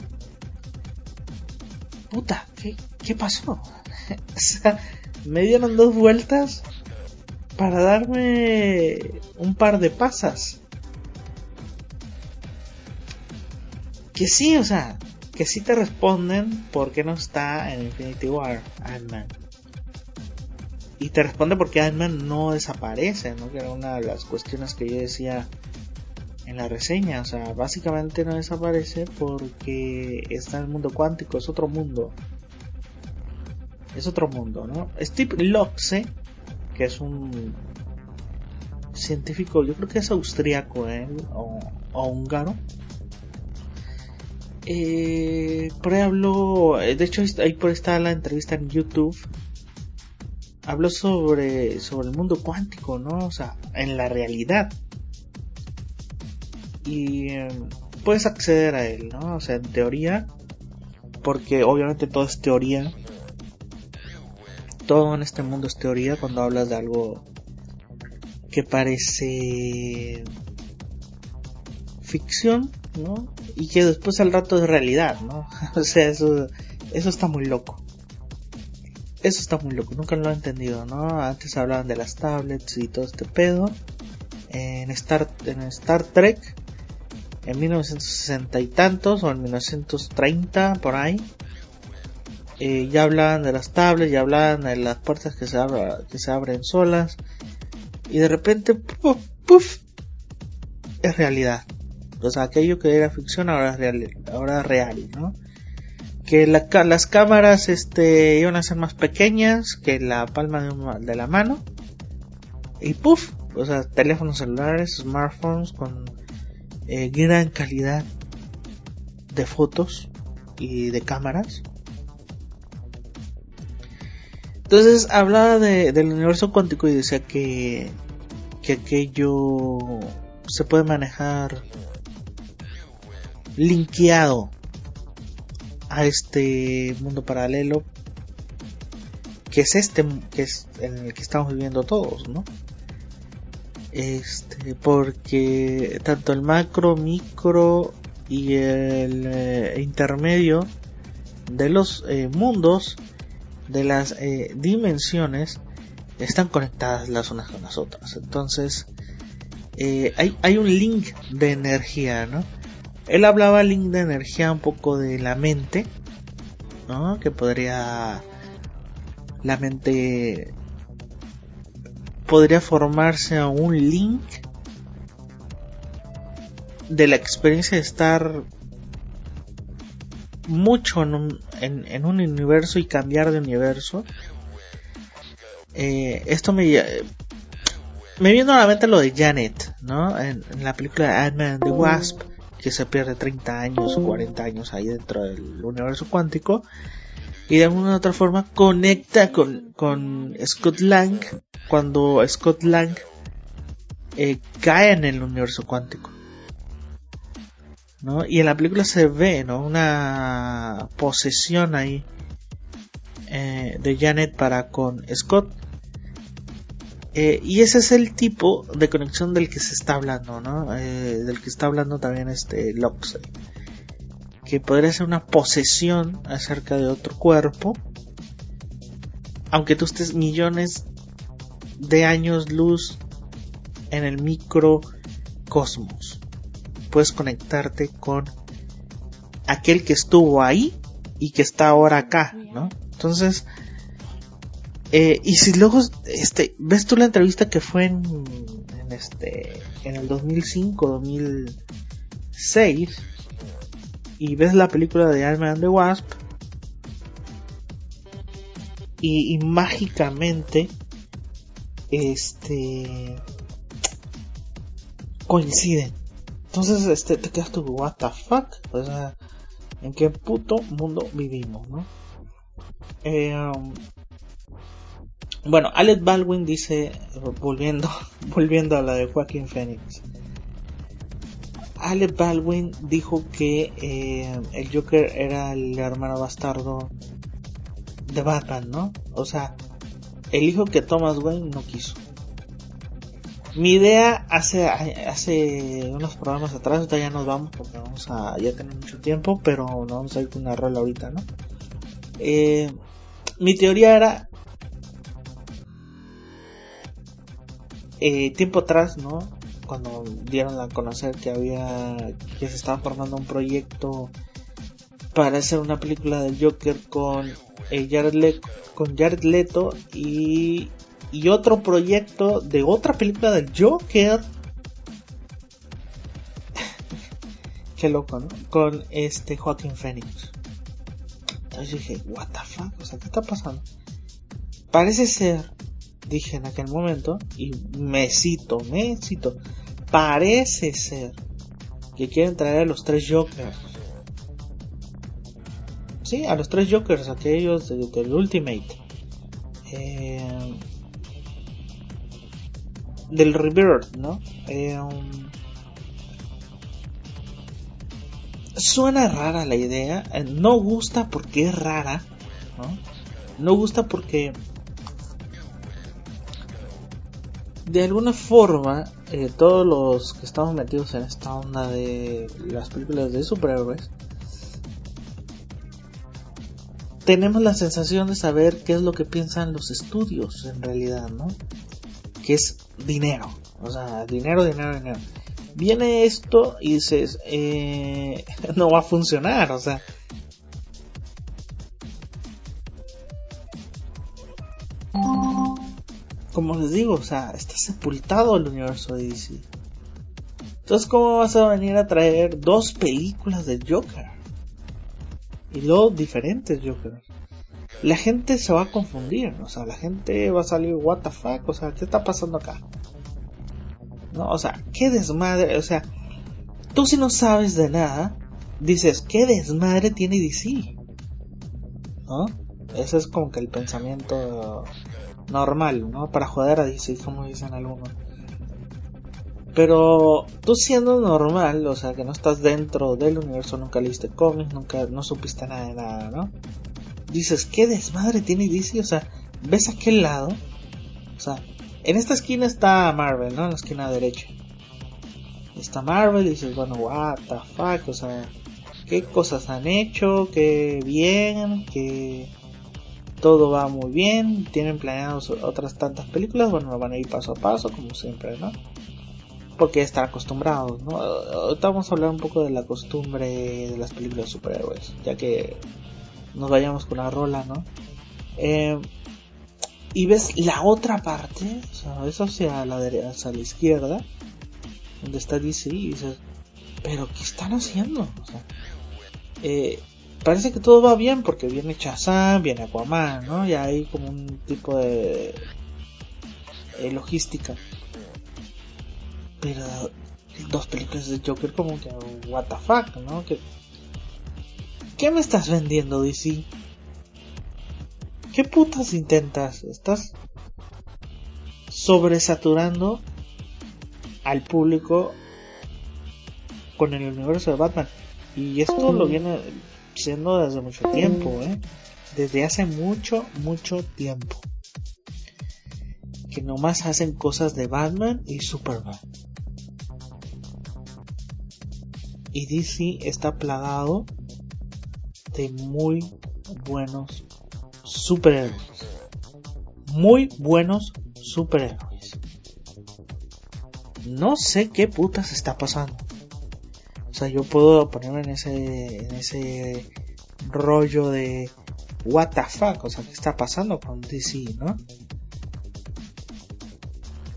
puta qué, qué pasó o sea me dieron dos vueltas para darme un par de pasas. Que sí o sea que sí te responden por qué no está en Infinity War Ant-Man y te responde porque Ant-Man no desaparece, ¿no? Que era una de las cuestiones que yo decía en la reseña. O sea, básicamente no desaparece porque está en el mundo cuántico, es otro mundo. Es otro mundo, ¿no? Steve Loxe, que es un científico, yo creo que es austriaco, ¿eh? O, húngaro. Eh, por ahí habló, de hecho ahí por ahí está la entrevista en YouTube habló sobre, sobre el mundo cuántico, ¿no? O sea, en la realidad. Y em, puedes acceder a él, ¿no? O sea, en teoría, porque obviamente todo es teoría. Todo en este mundo es teoría cuando hablas de algo que parece ficción, ¿no? Y que después al rato es realidad, ¿no? o sea, eso, eso está muy loco eso está muy loco, nunca lo he entendido, ¿no? Antes hablaban de las tablets y todo este pedo. En Star, en Star Trek, en 1960 y tantos, o en 1930, por ahí, eh, ya hablaban de las tablets, ya hablaban de las puertas que se, que se abren solas. Y de repente, puff, puff, es realidad. O sea, aquello que era ficción ahora es real, ahora es real, ¿no? Que las cámaras este, iban a ser más pequeñas que la palma de, la mano. Y puff, o sea, teléfonos celulares, smartphones con eh, gran calidad de fotos y de cámaras. Entonces hablaba del universo cuántico y decía que, que aquello se puede manejar linkeado a este mundo paralelo que es este que es en el que estamos viviendo todos, ¿no? Este, porque tanto el macro, micro y el eh, intermedio de los eh, mundos, de las eh, dimensiones, están conectadas las unas con las otras. Entonces, hay, hay un link de energía, ¿no? Él hablaba link de energía un poco de la mente, ¿no? Que podría la mente podría formarse a un link de la experiencia de estar mucho en un, en, un universo y cambiar de universo. Eh, esto me me viene a la mente lo de Janet, ¿no? En, la película Ant-Man the Wasp que se pierde 30 años o 40 años ahí dentro del universo cuántico y de alguna u otra forma conecta con, con Scott Lang cuando Scott Lang eh, cae en el universo cuántico. ¿no? Y en la película se ve ¿no? una posesión ahí eh, de Janet para con Scott eh, y ese es el tipo de conexión del que se está hablando, ¿no? Eh, del que está hablando también este Loxley. Que podría ser una posesión acerca de otro cuerpo. Aunque tú estés millones de años luz en el microcosmos. Puedes conectarte con aquel que estuvo ahí y que está ahora acá, ¿no? Entonces, eh, y si luego, este, ves tú la entrevista que fue en, en este, en el 2005, 2006, y ves la película de Ant-Man and the Wasp, y, mágicamente este coinciden. Entonces, este, te quedas tú, what the fuck? O sea, ¿en qué puto mundo vivimos, no? Eh, um, bueno, Alec Baldwin dice, volviendo, volviendo a la de Joaquín Phoenix. Alec Baldwin dijo que eh, el Joker era el hermano bastardo de Batman, ¿no? O sea, el hijo que Thomas Wayne no quiso. Mi idea hace, hace unos programas atrás, ya nos vamos porque vamos a ya tener mucho tiempo, pero no vamos a ir con una rola ahorita, ¿no? Eh, mi teoría era eh, tiempo atrás, ¿no? Cuando dieron a conocer que había que se estaba formando un proyecto para hacer una película del Joker con eh, Jared, con Jared Leto y, y otro proyecto de otra película del Joker. Qué loco, ¿no? Con este Joaquin Phoenix. Entonces dije, what o sea, ¿qué está pasando? Parece ser, dije en aquel momento, y me cito, me cito, parece ser que quieren traer a los tres Jokers sí, a los tres Jokers, aquellos del Ultimate. Eh, del Rebirth, ¿no? Eh, um, suena rara la idea, eh, no gusta porque es rara, ¿no? No gusta porque de alguna forma todos los que estamos metidos en esta onda de las películas de superhéroes tenemos la sensación de saber qué es lo que piensan los estudios en realidad, ¿no? Que es dinero, o sea, dinero, dinero, dinero. Viene esto y dices, eh, no va a funcionar, o sea. Como les digo, o sea, está sepultado el universo de DC. Entonces, ¿cómo vas a venir a traer dos películas de Joker? y luego diferentes Jokers. La gente se va a confundir, o sea, la gente va a salir, what o sea, ¿qué está pasando acá? ¿No? O sea, qué desmadre, o sea, tú si no sabes de nada, dices, ¿qué desmadre tiene DC? ¿No? Ese es como que el pensamiento normal, ¿no? Para joder a DC, como dicen algunos. Pero tú siendo normal, o sea, que no estás dentro del universo, nunca leíste cómics, nunca, no supiste nada de nada, ¿no? Dices, ¿qué desmadre tiene DC? O sea, ves aquel lado, o sea, en esta esquina está Marvel, ¿no? En la esquina derecha. Está Marvel y dices, bueno, what the fuck, o sea, qué cosas han hecho, qué bien, que todo va muy bien, tienen planeados otras tantas películas, bueno, van a ir paso a paso, como siempre, ¿no? porque están acostumbrados, ¿no? Ahorita vamos a hablar un poco de la costumbre de las películas de superhéroes, ya que nos vayamos con la rola, ¿no? Eh, y ves la otra parte, o sea, eso hacia la derecha, hacia la izquierda, donde está DC, y dices, pero ¿qué están haciendo? O sea, eh, parece que todo va bien porque viene Shazam, viene Aquaman, ¿no? Y hay como un tipo de logística pero dos películas de Joker como que what the fuck, ¿no? ¿Qué me estás vendiendo DC? ¿Qué putas intentas? Estás sobresaturando al público con el universo de Batman. Y esto lo viene siendo desde mucho tiempo, ¿eh? Desde hace mucho, mucho tiempo. Que nomás hacen cosas de Batman y Superman. y DC está plagado de muy buenos superhéroes. Muy buenos superhéroes. No sé qué putas está pasando. Yo puedo ponerme en ese, en ese rollo de what the fuck, o sea, qué está pasando con DC, ¿no?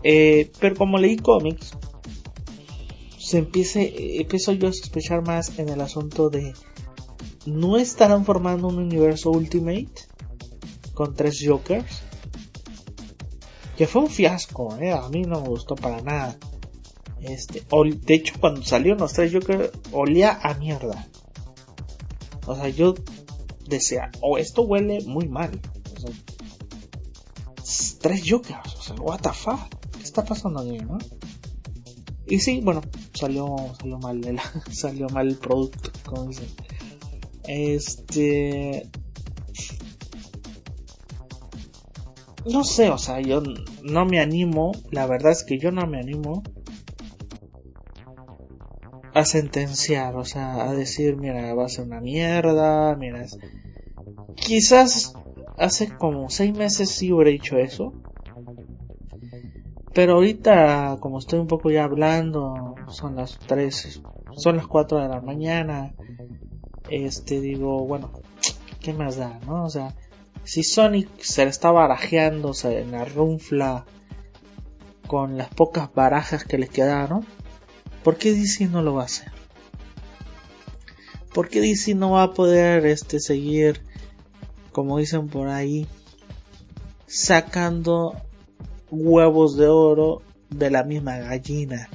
Eh, pero como leí cómics, se empiece, empiezo yo a sospechar más en el asunto de no estarán formando un universo Ultimate con tres Jokers. Que fue un fiasco, ¿eh? a mí no me gustó para nada. Este, de hecho, cuando salió los tres Jokers, olía a mierda. O sea, yo decía, o oh, esto huele muy mal. O sea, tres Jokers, o sea, what the fuck, ¿qué está pasando aquí, no? Y sí, bueno, salió, salió mal, el, salió mal el producto, como dicen. Este, no sé, o sea, yo no me animo, la verdad es que yo no me animo a sentenciar, o sea, a decir, mira, va a ser una mierda, mira, quizás hace como seis meses sí hubiera dicho eso, pero ahorita, como estoy un poco ya hablando, son las tres, son las cuatro de la mañana, este, digo, bueno, ¿qué más da, no? O sea, si Sonic se le está barajeando en la runfla con las pocas barajas que le quedaron, ¿por qué DC no lo va a hacer? ¿Por qué DC no va a poder este, seguir, como dicen por ahí, sacando huevos de oro de la misma gallina?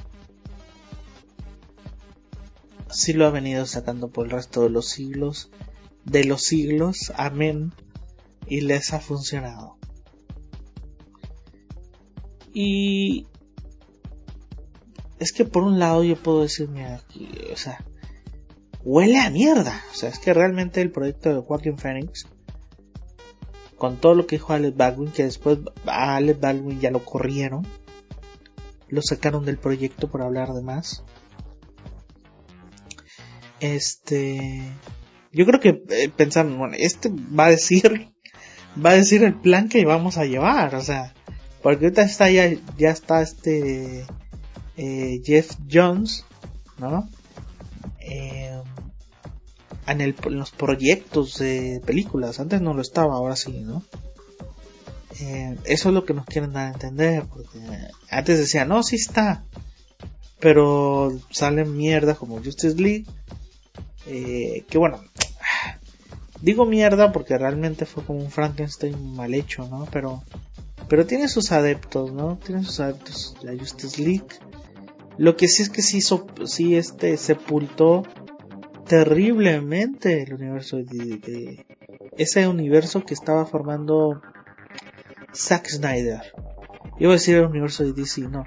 Si lo ha venido sacando por el resto de los siglos, de los siglos, amén y les ha funcionado. Y es que por un lado yo puedo decir, mira, o sea, huele a mierda. O sea, es que realmente el proyecto de Joaquin Phoenix, con todo lo que dijo Alex Baldwin, que después a Alex Baldwin ya lo corrieron, lo sacaron del proyecto por hablar de más. Este, yo creo que eh, pensaron, bueno, este va a decir va a decir el plan que vamos a llevar, o sea, porque ahorita está ya, ya está este eh, Jeff Jones, ¿no? Eh, en, el, los proyectos de películas, antes no lo estaba, ahora sí, ¿no? Eh, eso es lo que nos quieren dar a entender, porque antes decían, no, sí está, pero salen mierdas como Justice League, que bueno, Digo mierda porque realmente fue como un Frankenstein mal hecho, ¿no? Pero, pero tiene sus adeptos, ¿no? Tiene sus adeptos la Justice League. Lo que sí es que sí, sí este, sepultó terriblemente el universo de, ese universo que estaba formando Zack Snyder. Iba a decir el universo de DC, no.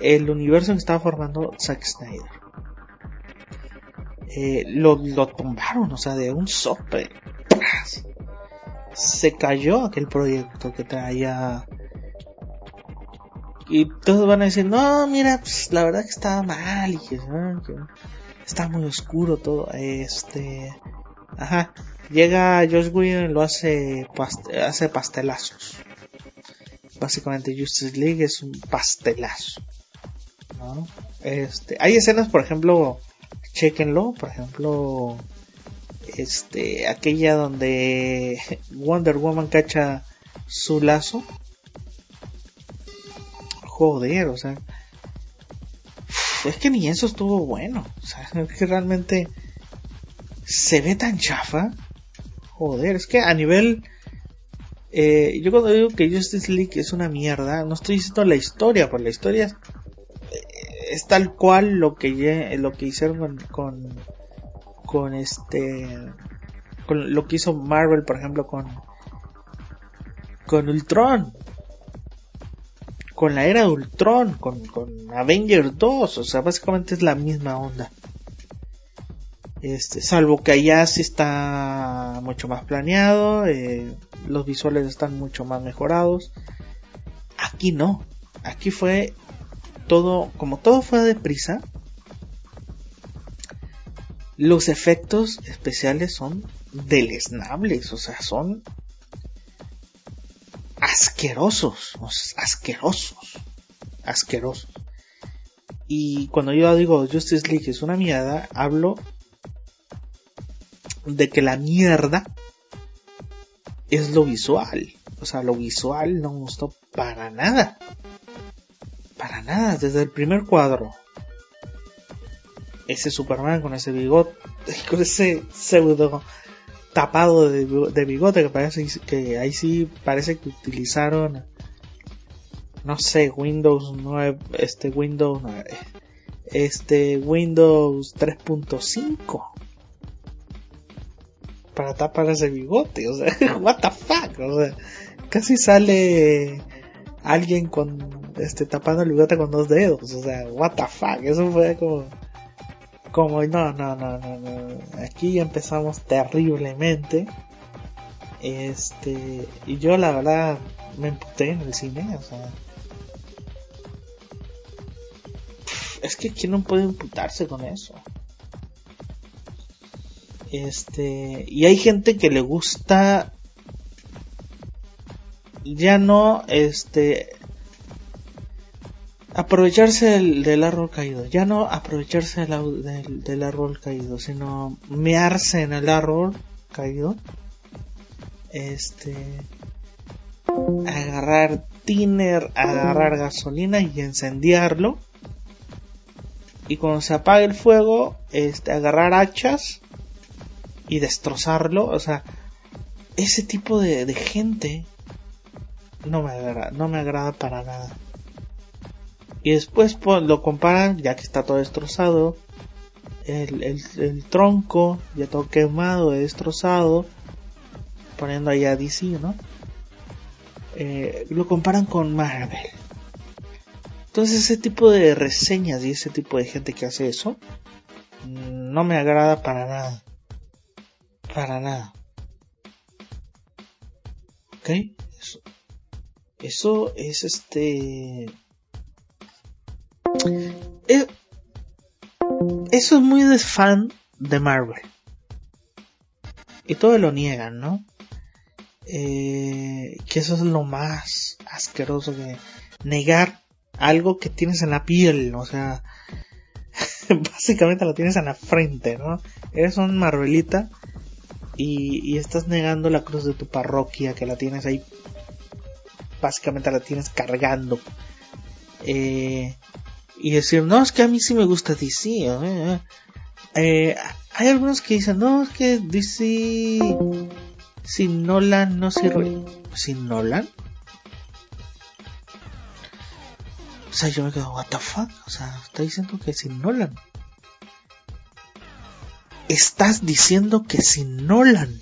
El universo que estaba formando Zack Snyder. Eh, lo, lo tumbaron, o sea, de un sope se cayó aquel proyecto que traía y todos van a decir no mira pues, la verdad que estaba mal y que, está muy oscuro todo este ajá llega Josh Whedon y lo hace hace pastelazos básicamente Justice League es un pastelazo ¿no? este hay escenas por ejemplo chequenlo por ejemplo este aquella donde Wonder Woman cacha su lazo joder o sea es que ni eso estuvo bueno o sea es que realmente se ve tan chafa joder es que a nivel eh, yo cuando digo que Justice League es una mierda no estoy diciendo la historia porque la historia es tal cual lo que lo que hicieron con con este con lo que hizo Marvel por ejemplo con con Ultron con la era de Ultron con, con Avengers 2 o sea básicamente es la misma onda. Este salvo que allá sí está mucho más planeado eh, los visuales están mucho más mejorados. Aquí no. Aquí fue todo como todo fue deprisa los efectos especiales son deleznables, o sea, son asquerosos, asquerosos, asquerosos. Y cuando yo digo Justice League es una mierda, hablo de que la mierda es lo visual. O sea, lo visual no me gustó para nada. Para nada, desde el primer cuadro ese Superman con ese bigote, con ese pseudo tapado de, bigote que parece que ahí sí parece que utilizaron no sé Windows 9 este Windows este Windows 3.5 para tapar ese bigote o sea what the fuck o sea casi sale alguien con este tapando el bigote con dos dedos o sea what the fuck eso fue como como no, no, no, no, no. Aquí empezamos terriblemente. Este, y yo la verdad me emputé en el cine, o sea. Es que quién no puede imputarse con eso. Este, y hay gente que le gusta ya no este aprovecharse del, árbol caído, ya no aprovecharse del, árbol caído, sino mearse en el árbol caído, este, agarrar tiner, agarrar gasolina y encendiarlo, y cuando se apague el fuego, este, agarrar hachas y destrozarlo, o sea, ese tipo de, de gente no me agrada, no me agrada para nada. Y después pues, lo comparan, ya que está todo destrozado, el, tronco ya todo quemado, destrozado, poniendo ahí a DC, ¿no? Eh, lo comparan con Marvel. Entonces ese tipo de reseñas y ese tipo de gente que hace eso, no me agrada para nada. Para nada. ¿Ok? Eso, eso es este eh, eso es muy de fan de Marvel. Y todo lo niegan, ¿no? Eh, que eso es lo más asqueroso que negar algo que tienes en la piel, o sea, básicamente lo tienes en la frente, ¿no? Eres un Marvelita y, y, estás negando la cruz de tu parroquia que la tienes ahí, básicamente la tienes cargando. Eh, y decir, no, es que a mí sí me gusta DC. ¿eh? Hay algunos que dicen, no, es que DC sin Nolan no sirve. ¿Sin Nolan? O sea, yo me quedo, what the fuck? O sea, está diciendo que sin Nolan. Estás diciendo que sin Nolan.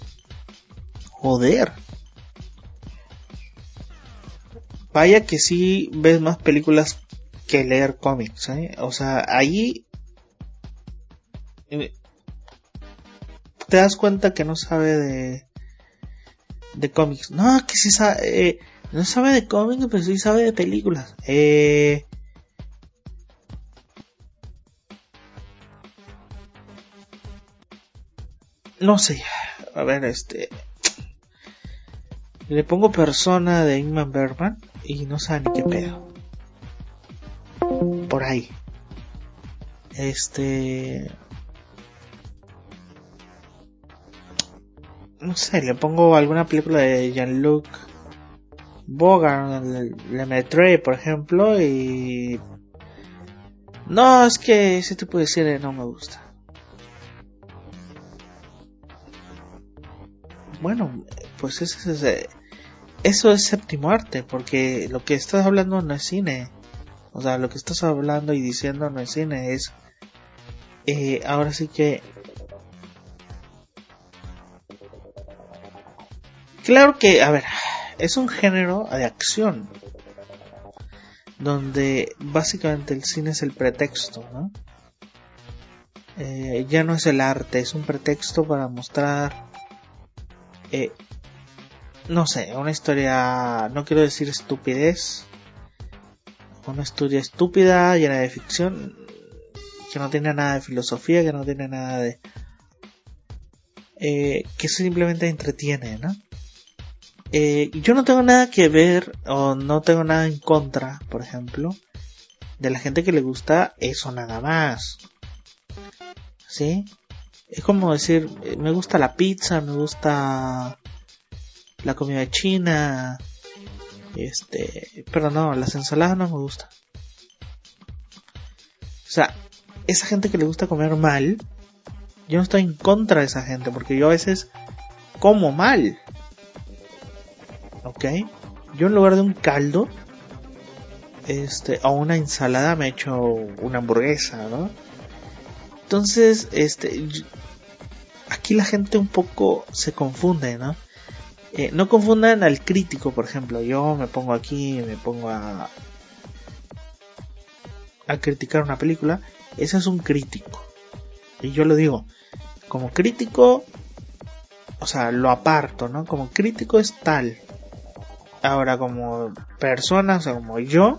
Joder. Vaya que sí ves más películas que leer cómics, ¿eh? O sea, ahí eh, te das cuenta que no sabe de de cómics. No, que sí sabe, eh, no sabe de cómics, pero sí sabe de películas. Eh, no sé, a ver, este, le pongo persona de Ingman Bergman y no sabe ni qué pedo ahí. Este. No sé, le pongo alguna película de Jean-Luc Bogart, Le Metre, por ejemplo, y. No, es que ese tipo de serie no me gusta. Bueno, pues eso es, eso es séptimo arte, porque lo que estás hablando no es cine. O sea, lo que estás hablando y diciendo no es cine, es... Eh, ahora sí que... Claro que, a ver, es un género de acción. Donde básicamente el cine es el pretexto, ¿no? Eh, ya no es el arte, es un pretexto para mostrar... Eh, no sé, una historia, no quiero decir estupidez, una historia estúpida, llena de ficción, que no tiene nada de filosofía, que no tiene nada de... Eh, que simplemente entretiene, ¿no? Eh, yo no tengo nada que ver o no tengo nada en contra, por ejemplo, de la gente que le gusta eso nada más. ¿Sí? Es como decir, eh, me gusta la pizza, me gusta la comida china, este, pero no, las ensaladas no me gustan. O sea, esa gente que le gusta comer mal, yo no estoy en contra de esa gente, porque yo a veces como mal. ¿Ok? Yo en lugar de un caldo, este, o una ensalada me he hecho una hamburguesa, ¿no? Entonces, este, aquí la gente un poco se confunde, ¿no? Eh, no confundan al crítico, por ejemplo. Yo me pongo aquí, me pongo a, a criticar una película. Ese es un crítico. Y yo lo digo, como crítico, o sea, lo aparto, ¿no? Como crítico es tal. Ahora, como persona, o sea, como yo,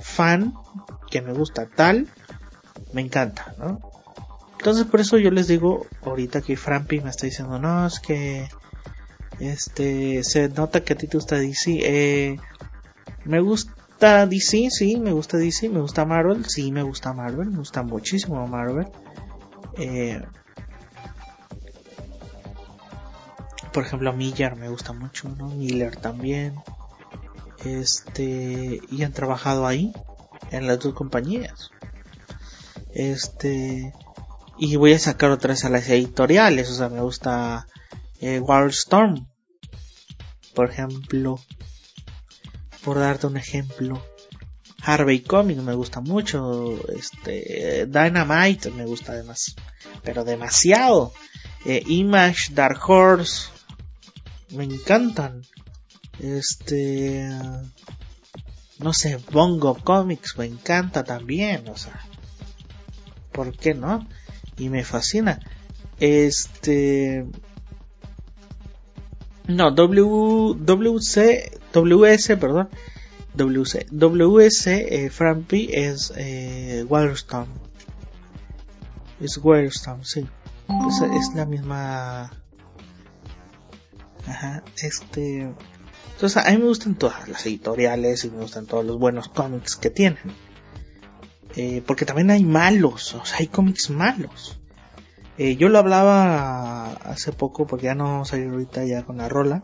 fan, que me gusta tal, me encanta, ¿no? Entonces por eso yo les digo ahorita que Frampi me está diciendo, no, es que este se nota que a ti te gusta DC. Eh, me gusta DC, sí, me gusta DC, me gusta Marvel, sí, me gusta Marvel, me gusta muchísimo Marvel. Eh, por ejemplo, Miller me gusta mucho, ¿no? Miller también. Este, y han trabajado ahí, en las dos compañías. Este, y voy a sacar otras a las editoriales, o sea, me gusta eh, Wildstorm, por ejemplo, por darte un ejemplo. Harvey Comics me gusta mucho, este, Dynamite me gusta además, pero demasiado. Eh, Image, Dark Horse, me encantan. Este, no sé, Bongo Comics me encanta también, o sea, ¿por qué no? y me fascina. Este. No, w, WC, WS, perdón. WC, WS eh, Frampi es eh, Wildstorm. Es Wildstorm, sí. Es, es la misma. Ajá, este. Entonces, a mí me gustan todas las editoriales y me gustan todos los buenos cómics que tienen. Eh, porque también hay malos, o sea, hay cómics malos. Eh, yo lo hablaba hace poco, porque ya no ir ahorita ya con la rola.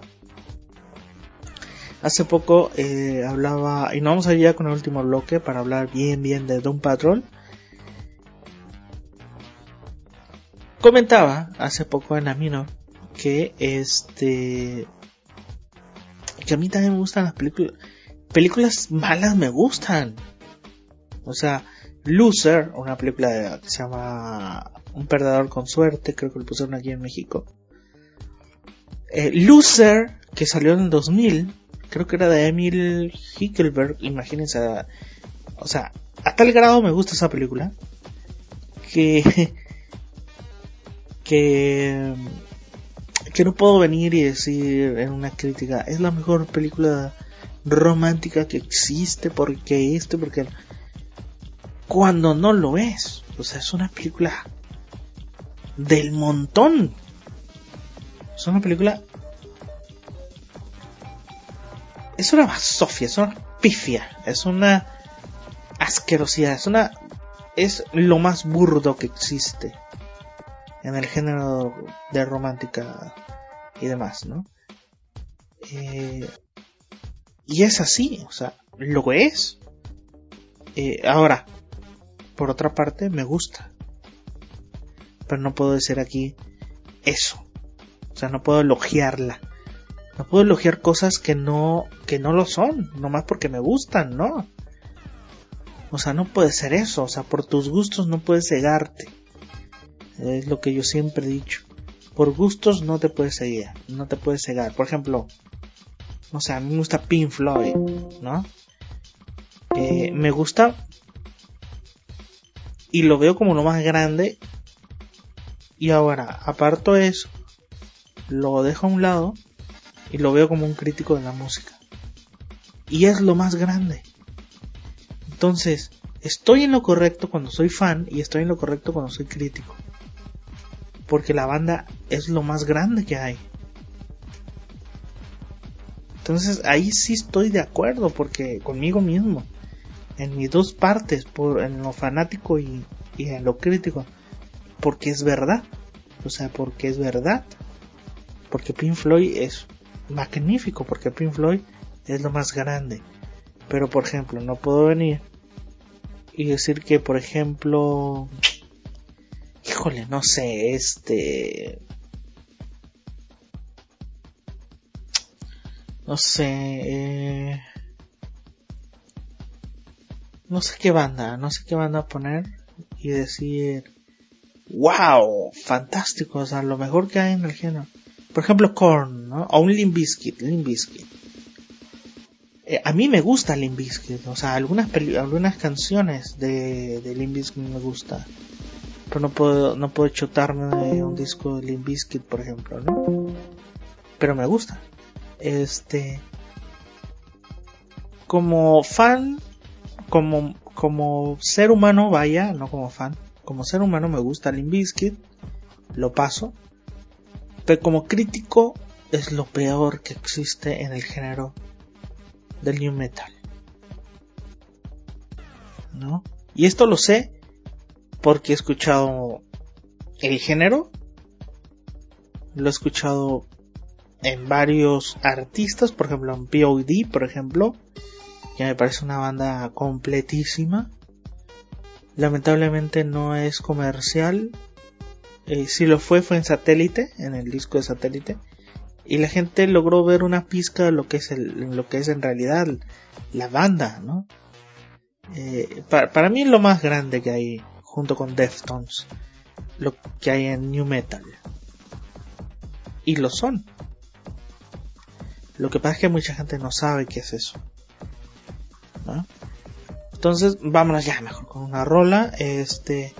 Hace poco eh, hablaba, y no vamos a ir ya con el último bloque para hablar bien, bien de Doom Patrol. Comentaba hace poco en Amino que este que a mí también me gustan las películas películas malas me gustan o sea Loser, una película que se llama Un perdedor con suerte, creo que lo pusieron aquí en México. Eh, Loser, que salió en el 2000, creo que era de Emil Hickelberg, imagínense. O sea, a tal grado me gusta esa película que que que no puedo venir y decir en una crítica es la mejor película romántica que existe porque esto porque cuando no lo es. O sea, es una película del montón. Es una película... Es una basofia, es una pifia, es una asquerosidad, es una... Es lo más burdo que existe en el género de romántica y demás, ¿no? Eh, y es así, o sea, lo es. Eh, ahora, por otra parte, me gusta. Pero no puedo decir aquí eso. O sea, no puedo elogiarla. No puedo elogiar cosas que no, que no lo son, nomás porque me gustan, ¿no? O sea, no puede ser eso, o sea, por tus gustos no puedes cegarte. Es lo que yo siempre he dicho. Por gustos no te puedes seguir, no te puedes cegar. Por ejemplo, o sea, a mí me gusta Pink Floyd, ¿no? Eh, me gusta y lo veo como lo más grande. Y ahora, aparto eso, lo dejo a un lado y lo veo como un crítico de la música. Y es lo más grande. Entonces, estoy en lo correcto cuando soy fan y estoy en lo correcto cuando soy crítico. Porque la banda es lo más grande que hay. Entonces ahí sí estoy de acuerdo porque conmigo mismo en mis dos partes, por, en lo fanático y, en lo crítico, porque es verdad, o sea, porque es verdad, porque Pink Floyd es magnífico, porque Pink Floyd es lo más grande, pero por ejemplo, no puedo venir y decir que, por ejemplo, híjole, no sé, este, no sé, eh, no sé qué banda, no sé qué banda poner y decir, wow, fantástico, o sea, lo mejor que hay en el género. Por ejemplo, Korn, ¿no? O un Limp Bizkit. Eh, a mí me gusta Limp Bizkit, o sea, algunas algunas canciones de, de Limp Bizkit me gusta. Pero no puedo, no puedo un disco de Limp Bizkit, por ejemplo, ¿no? Pero me gusta. Este, como fan, como, como ser humano, vaya, no como fan, como ser humano me gusta Limp Bizkit, lo paso, pero como crítico es lo peor que existe en el género del new metal. ¿No? Y esto lo sé porque he escuchado el género, lo he escuchado en varios artistas, por ejemplo en POD, por ejemplo, que me parece una banda completísima. Lamentablemente no es comercial. Eh, si lo fue, fue en satélite, en el disco de satélite. Y la gente logró ver una pizca de lo que es, el, lo que es en realidad la banda, ¿no? Eh, para, mí es lo más grande que hay, junto con Deftones, lo que hay en New Metal. Y lo son. Lo que pasa es que mucha gente no sabe qué es eso. Entonces, vámonos ya mejor con una rola. Este,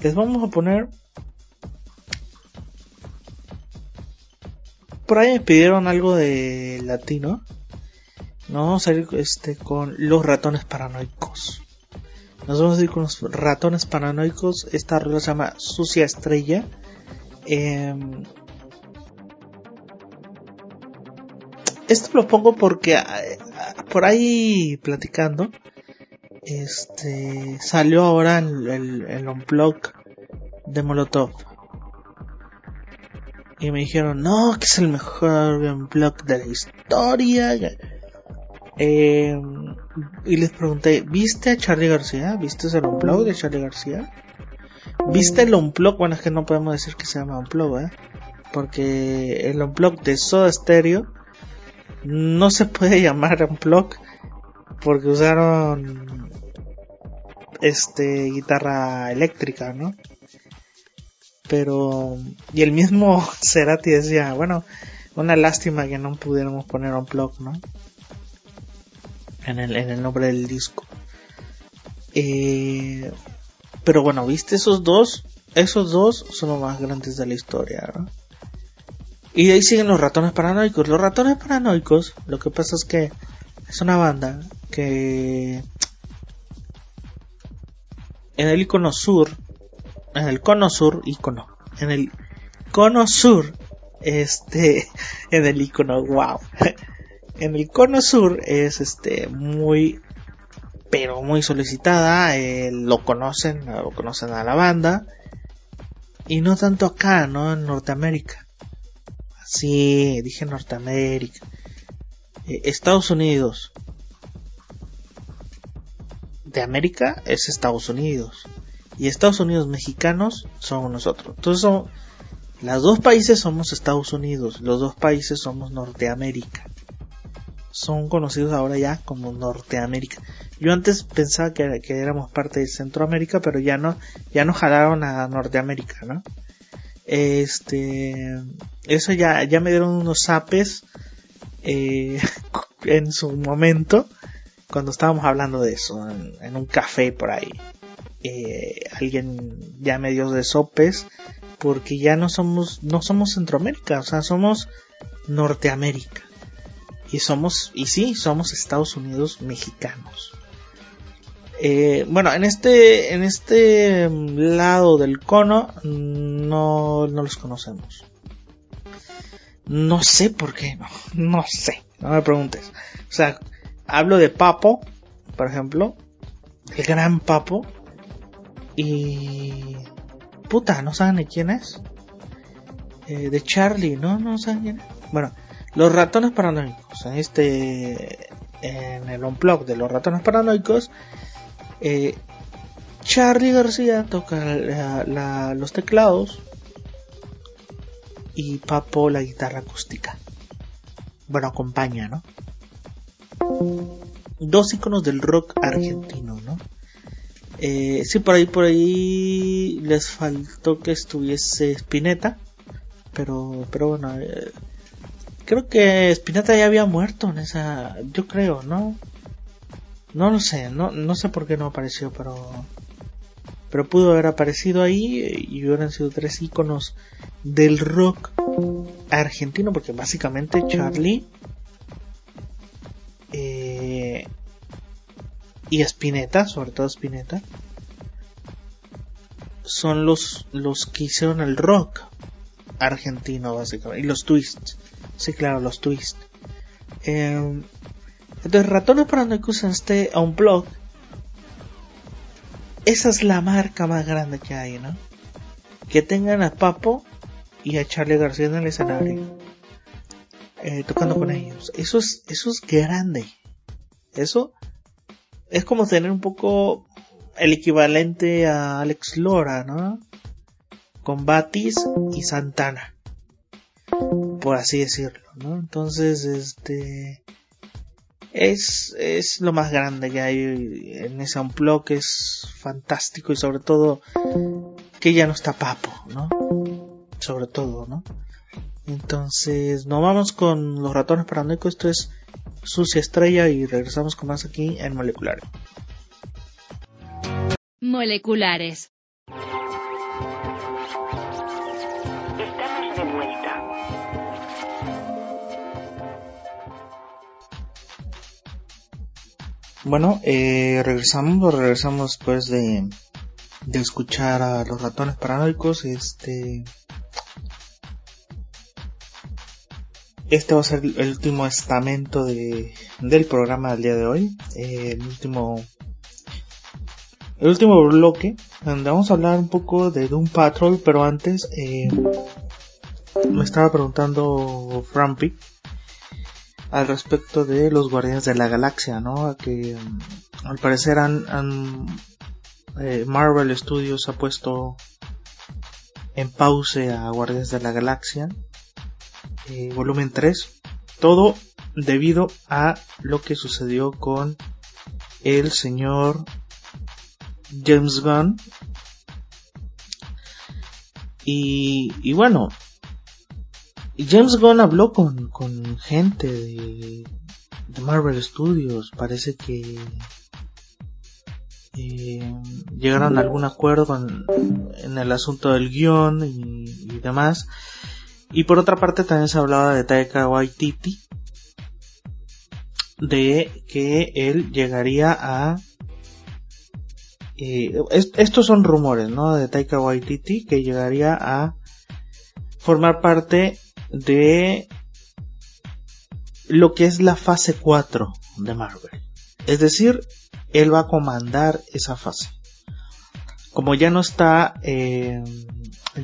les vamos a poner. Por ahí me pidieron algo de latino. Nos vamos a ir este, con los ratones paranoicos. Nos vamos a ir con los ratones paranoicos. Esta rola se llama Sucia Estrella. Eh, esto lo pongo porque eh, por ahí platicando, este, salió ahora el, el, el unplug de Molotov. Y me dijeron, no, que es el mejor unplug de la historia. Eh, y les pregunté, ¿viste a Charlie García? ¿Viste el unplug de Charlie García? ¿Viste el unplug? Bueno, es que no podemos decir que se llama unplug, ¿eh? Porque el unplug de Soda Stereo no se puede llamar unplug porque usaron este guitarra eléctrica, ¿no? Pero y el mismo Cerati decía, bueno, una lástima que no pudiéramos poner unplug, ¿no? En el, en el nombre del disco. Eh, pero bueno, viste esos dos, esos dos son los más grandes de la historia, ¿no? Y ahí siguen los ratones paranoicos. Los ratones paranoicos, lo que pasa es que es una banda que en el icono sur, en el cono sur, icono, en el cono sur, este, en el icono, wow, en el cono sur es este muy, pero muy solicitada, eh, lo conocen, lo conocen a la banda, y no tanto acá, ¿no? En Norteamérica. Sí, dije Norteamérica. Eh, Estados Unidos. De América es Estados Unidos. Y Estados Unidos mexicanos somos nosotros. Entonces son, los dos países somos Estados Unidos. Los dos países somos Norteamérica. Son conocidos ahora ya como Norteamérica. Yo antes pensaba que, que éramos parte de Centroamérica, pero ya no, ya no jalaron a Norteamérica, ¿no? Este, eso ya, ya me dieron unos zapes eh, en su momento cuando estábamos hablando de eso en, un café por ahí. Eh, alguien ya me dio de sopes porque ya no somos no somos Centroamérica, o sea, somos Norteamérica. Y somos y sí, somos Estados Unidos mexicanos. Eh, bueno, en este, en este lado del cono no, no los conocemos. No sé por qué, no, no sé, no me preguntes. O sea, hablo de Papo, por ejemplo, el gran Papo, y... Puta, ¿no saben de quién es? Eh, de Charlie, ¿no? ¿No saben quién es? Bueno, los ratones paranoicos, en este... En el unplug de los ratones paranoicos eh, Charlie García toca los teclados y Papo la guitarra acústica. bueno, acompaña, ¿no? Dos iconos del rock argentino, ¿no? Eh, sí, por ahí, por ahí les faltó que estuviese Spinetta, pero, pero bueno, eh, creo que Spinetta ya había muerto en esa, yo creo, ¿no? No lo sé, no, no sé por qué no apareció, pero, pero pudo haber aparecido ahí y hubieran sido tres iconos del rock argentino, porque básicamente Charlie eh, y Spinetta, sobre todo Spinetta, son los, los que hicieron el rock argentino, básicamente, y los twists. Sí, claro, los twists. Eh, entonces, Ratones Paranoicos en este blog esa es la marca más grande que hay, ¿no? Que tengan a Papo y a Charlie García en el escenario. Eh, tocando con ellos. Eso es, eso es grande. Eso es como tener un poco el equivalente a Alex Lora, ¿no? Con Batis y Santana. Por así decirlo, ¿no? Entonces, este es, es lo más grande que hay en ese unplug, que es fantástico y sobre todo que ya no está Papo, ¿no? Sobre todo, ¿no? Entonces, nos vamos con los ratones paranoicos. Esto es Sucia Estrella y regresamos con más aquí en Moleculares. Moleculares. Bueno, eh, regresamos, regresamos después de, de escuchar a los ratones paranoicos. Este, este va a ser el último estamento de, del programa del día de hoy. Eh, el último, el último bloque, donde vamos a hablar un poco de Doom Patrol, pero antes, eh, me estaba preguntando Frampy al respecto de los Guardianes de la Galaxia, ¿no? Que mm, al parecer han, eh, Marvel Studios ha puesto en pause a Guardianes de la Galaxia, eh, volumen 3, todo debido a lo que sucedió con el señor James Gunn. Y, y bueno, James Gunn habló con, con gente de, Marvel Studios. Parece que eh, llegaron a algún acuerdo en el asunto del guion y, demás. Y por otra parte también se hablaba de Taika Waititi. De que él llegaría a... Eh, estos son rumores, ¿no? De Taika Waititi que llegaría a formar parte de lo que es la fase 4 de Marvel. Es decir, él va a comandar esa fase. Como ya no está eh,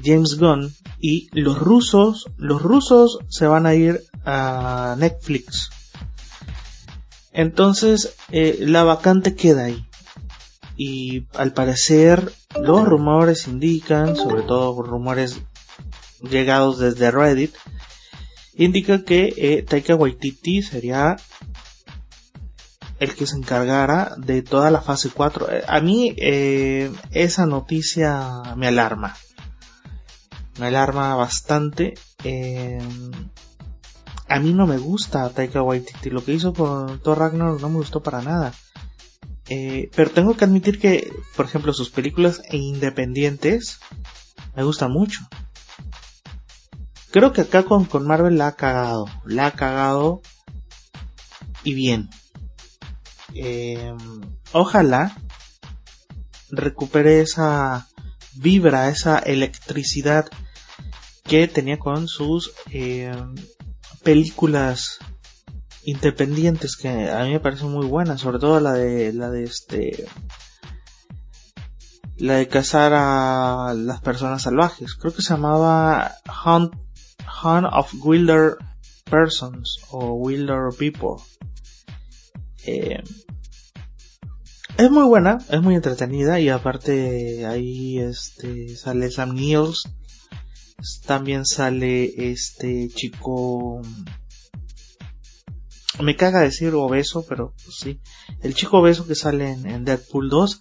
James Gunn y los rusos, los rusos se van a ir a Netflix. Entonces eh, la vacante queda ahí. Y al parecer los rumores indican, sobre todo rumores llegados desde Reddit, indica que eh, Taika Waititi sería el que se encargara de toda la fase 4. Eh, a mí eh, esa noticia me alarma. Me alarma bastante. a mí no me gusta Taika Waititi. Lo que hizo con Thor Ragnarok no me gustó para nada. pero tengo que admitir que, por ejemplo, sus películas independientes me gustan mucho. Creo que acá con, con Marvel la ha cagado. La ha cagado. Y bien. Em, ojalá recupere esa vibra, esa electricidad que tenía con sus em, películas independientes que a mí me parecen muy buenas, sobre todo la de la de este la de cazar a las personas salvajes. Creo que se llamaba Hunt of Wilder Persons o Wilder People. Eh, es muy buena, es muy entretenida y aparte ahí este sale Sam Neill, también sale este chico me caga decir obeso, pero pues, sí. El chico obeso que sale en, Deadpool 2.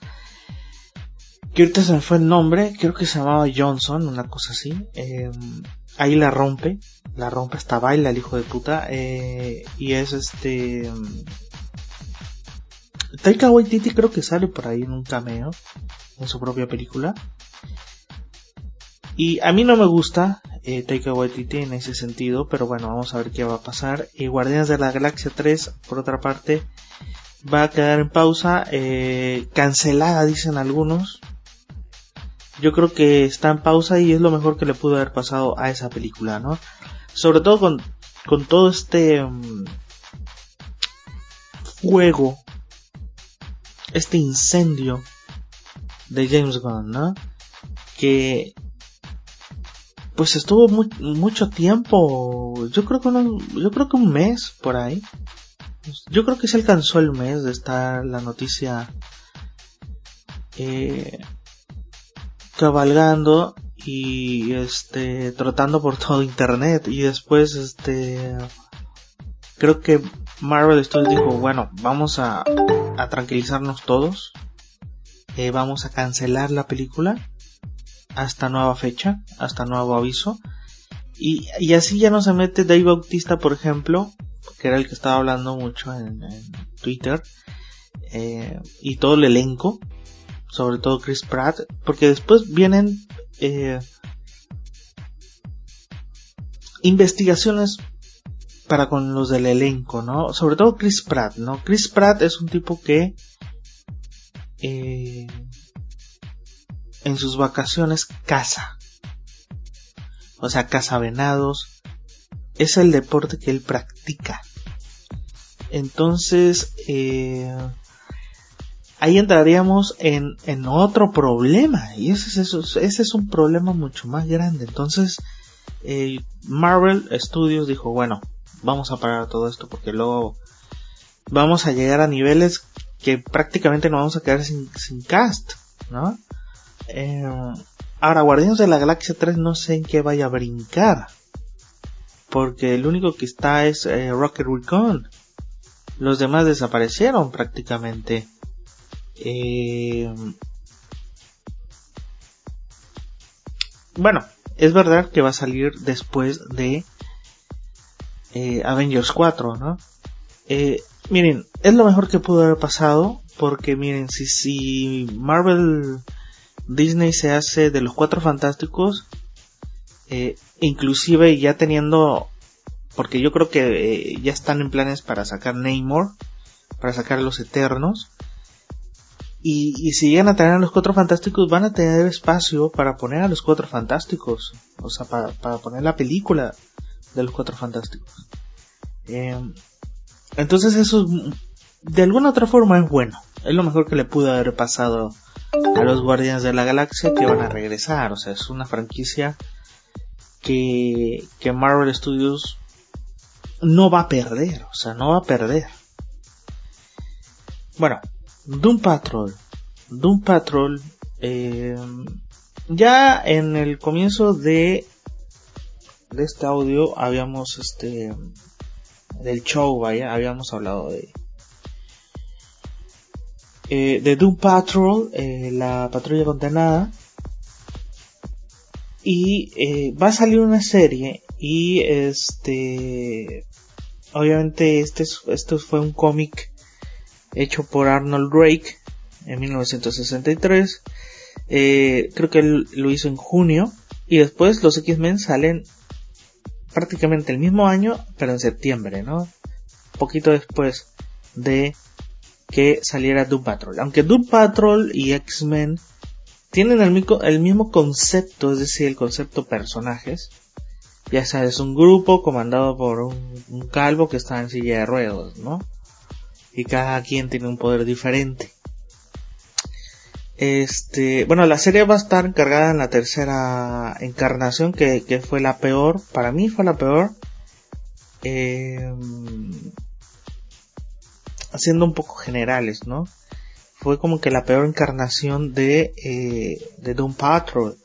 Que ahorita se me fue el nombre. Creo que se llamaba Johnson, una cosa así. Em, ahí la rompe. La rompe hasta baila el hijo de puta. Eh, y es este... Taika Waititi creo que sale por ahí en un cameo. En su propia película. Y a mí no me gusta eh, Taika Waititi en ese sentido, pero bueno, vamos a ver qué va a pasar. Y Guardianes de la Galaxia 3, por otra parte, va a quedar en pausa, eh, cancelada dicen algunos. Yo creo que está en pausa y es lo mejor que le pudo haber pasado a esa película, ¿no? Sobre todo con, con todo este um, fuego, este incendio de James Gunn, ¿no? Que pues estuvo mucho tiempo, yo creo que yo creo que un mes por ahí. Yo creo que se alcanzó el mes de estar la noticia eh, cabalgando y este trotando por todo internet. Y después este creo que Marvel Studios dijo bueno vamos a, a tranquilizarnos todos. Eh, vamos a cancelar la película hasta nueva fecha, hasta nuevo aviso. Y, y así ya no se mete Dave Bautista, por ejemplo, que era el que estaba hablando mucho en, Twitter, eh, y todo el elenco, sobre todo Chris Pratt, porque después vienen eh, investigaciones para con los del elenco, ¿no? Sobre todo Chris Pratt, ¿no? Chris Pratt es un tipo que eh, en sus vacaciones caza. O sea, caza venados. Es el deporte que él practica. Entonces, eh, ahí entraríamos en, otro problema. Y ese es, ese es un problema mucho más grande. Entonces, eh, Marvel Studios dijo, bueno, vamos a parar todo esto porque luego vamos a llegar a niveles que prácticamente nos vamos a quedar sin, sin cast, ¿no? Eh, ahora, Guardianes de la Galaxia 3 no sé en qué vaya a brincar. Porque el único que está es eh, Rocket Recon. Los demás desaparecieron prácticamente. Eh, bueno, es verdad que va a salir después de Avengers 4, ¿no? miren, es lo mejor que pudo haber pasado. Porque miren, si, si Marvel Disney se hace de los cuatro fantásticos, eh, inclusive ya teniendo, porque yo creo que eh, ya están en planes para sacar Namor, para sacar los Eternos, y, si llegan a tener a los cuatro fantásticos, van a tener espacio para poner a los cuatro fantásticos, o sea, para, poner la película de los cuatro fantásticos. Eh, entonces eso de alguna otra forma es bueno, es lo mejor que le pudo haber pasado a los Guardianes de la Galaxia que van a regresar. O sea, es una franquicia que, que Marvel Studios no va a perder. O sea, no va a perder. Bueno, Doom Patrol. Doom Patrol. Eh, ya en el comienzo de, de este audio habíamos este del show, vaya, habíamos hablado de eh, de Doom Patrol, eh, la patrulla condenada. Y eh, va a salir una serie y este obviamente este, esto fue un cómic hecho por Arnold Drake en 1963 creo que él lo hizo en junio. Y después los X-Men salen prácticamente el mismo año pero en septiembre no poquito después de que saliera Doom Patrol. Aunque Doom Patrol y X-Men tienen el mismo, concepto, es decir, el concepto personajes. Ya sabes, un grupo comandado por un, calvo que está en silla de ruedas, ¿no? Y cada quien tiene un poder diferente. Este, bueno, la serie va a estar encargada en la tercera encarnación, que, fue la peor, para mí fue la peor. Eh, haciendo un poco generales, ¿no? Fue como que la peor encarnación de, eh, de Doom Patrol.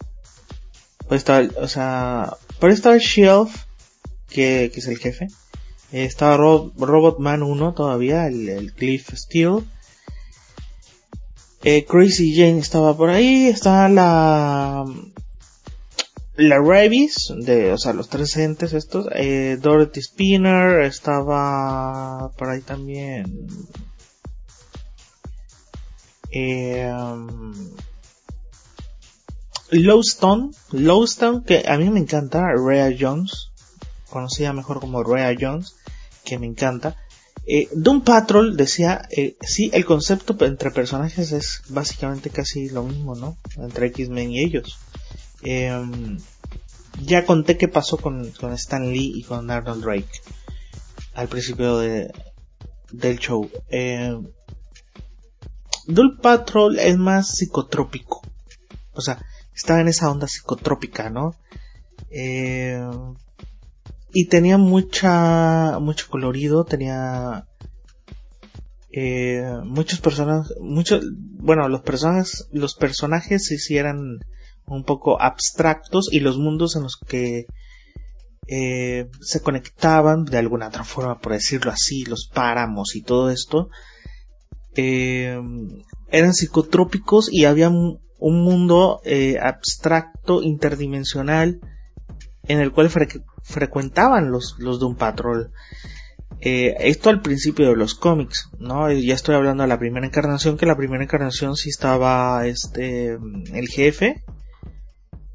Pues o sea, por estar Shelf, que, que es el jefe, estaba Robot Man 1 todavía, el, Cliff Steel. Eh, Crazy Jane estaba por ahí, estaba la la Ravis, de, o sea, los tres entes estos, eh, Dorothy Spinner, estaba por ahí también. Eh, um, Lowstone, Lowstone, que a mí me encanta, Rhea Jones, conocida mejor como Rhea Jones, que me encanta. Eh, Doom Patrol decía, eh, sí, el concepto entre personajes es básicamente casi lo mismo, ¿no? Entre X-Men y ellos. Em, ya conté qué pasó con, con, Stan Lee y con Arnold Drake al principio de, del show. Eh, Patrol es más psicotrópico. O sea, estaba en esa onda psicotrópica, ¿no? Eh, y tenía mucha, mucho colorido, tenía eh, muchos personajes, muchos, bueno, los personajes, los personajes se hicieran un poco abstractos y los mundos en los que eh, se conectaban de alguna otra forma, por decirlo así, los páramos y todo esto, eh, eran psicotrópicos y había un, mundo eh, abstracto, interdimensional, en el cual frecuentaban los, los Doom Patrol. esto al principio de los cómics, ¿no? Ya estoy hablando de la primera encarnación, que la primera encarnación sí estaba este el jefe,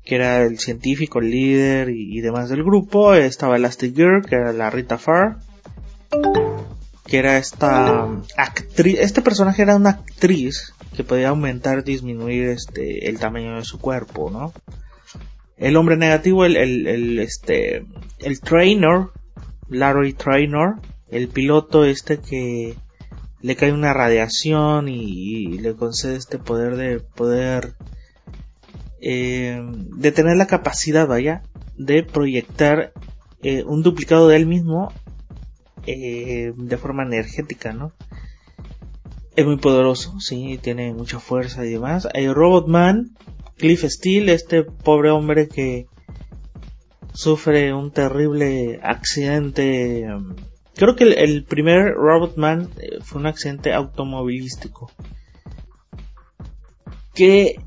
que era el científico, el líder y, demás del grupo. Estaba Elastic Girl, que era la Rita Farr. Que era esta actriz. Este personaje era una actriz que podía aumentar, disminuir este, el tamaño de su cuerpo, ¿no? El hombre negativo, el, el, este, el trainer, Larry Trainer, el piloto este que le cae una radiación y le concede este poder de poder eh, de tener la capacidad, vaya, de proyectar eh, un duplicado de él mismo eh, de forma energética, ¿no? Es muy poderoso, sí, tiene mucha fuerza y demás. Hay Robotman, Cliff Steele, este pobre hombre que sufre un terrible accidente. Creo que el, primer Robotman fue un accidente automovilístico. Que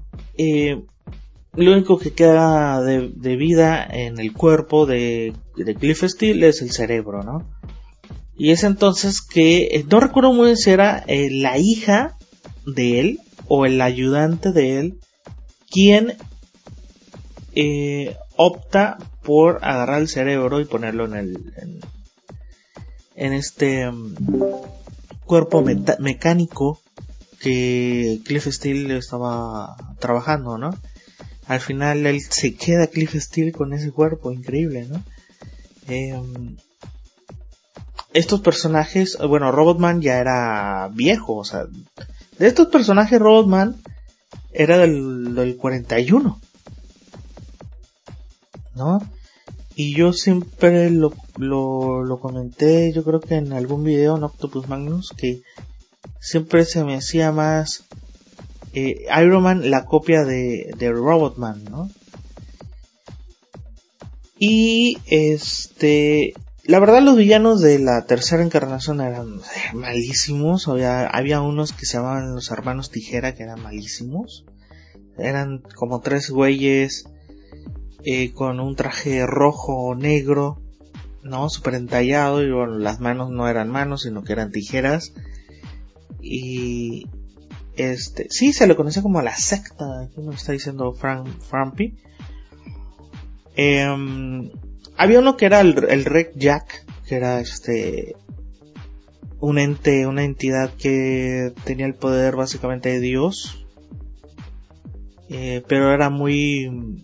lo único que queda de, vida en el cuerpo de, Cliff Steele es el cerebro, ¿no? Y es entonces que, eh, no recuerdo muy bien si era eh, la hija de él o el ayudante de él quien eh, opta por agarrar el cerebro y ponerlo en el en, este mm, cuerpo mecánico que Cliff Steele estaba trabajando, ¿no? Al final él se queda Cliff Steele con ese cuerpo increíble, ¿no? Em, estos personajes, bueno, Robotman ya era viejo, o sea, de estos personajes Robotman era del, del 41, ¿no? Y yo siempre lo, lo, lo comenté, yo creo que en algún video en Octopus Magnus, que siempre se me hacía más eh, Iron Man la copia de, de Robotman, ¿no? Y este, la verdad los villanos de la tercera encarnación eran malísimos, había, había unos que se llamaban los hermanos tijera que eran malísimos, eran como tres güeyes eh, con un traje rojo o negro, no, súper entallado y bueno, las manos no eran manos sino que eran tijeras. Y este, sí, se le conoce como la secta, aquí me está diciendo Frank. Em, había uno que era el, Red Jack, que era este un ente, una entidad que tenía el poder básicamente de Dios, eh, pero era muy,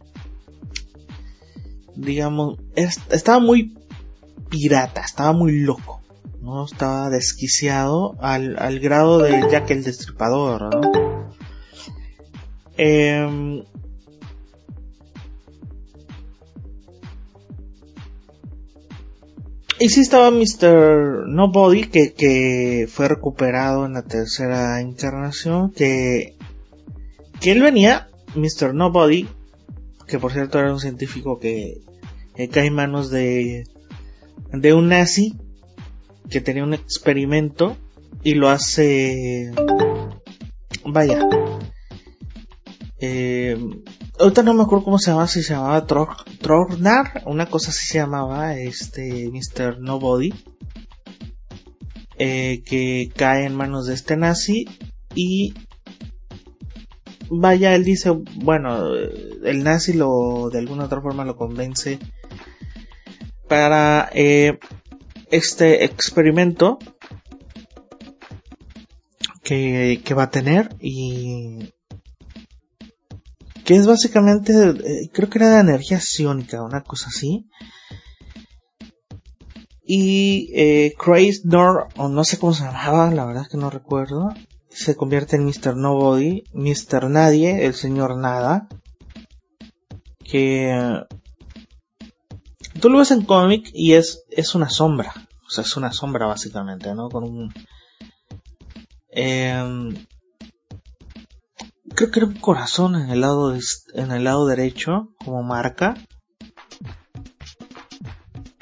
digamos, estaba muy pirata, estaba muy loco. ¿No? Estaba desquiciado al, al grado de Jack el Destripador, ¿no? Em, y sí estaba Mr. Nobody, que, que fue recuperado en la tercera encarnación, que, que él venía, Mr. Nobody, que por cierto era un científico que, que cae en manos de, de un nazi, que tenía un experimento y lo hace vaya eh, ahorita no me acuerdo cómo se llamaba si se llamaba Trognar una cosa así se llamaba este Mr. Nobody eh, que cae en manos de este nazi y vaya él dice bueno el nazi lo de alguna otra forma lo convence para eh, este experimento que, va a tener y que es básicamente eh, creo que era de energía sionica una cosa así y eh, Nor o no sé cómo se llamaba la verdad que no recuerdo se convierte en Mr. Nobody Mr. Nadie el señor Nada que tú lo ves en cómic y es, es una sombra. O sea, es una sombra básicamente, ¿no? Con un... Eh, creo que era un corazón en el lado, en el lado derecho como marca.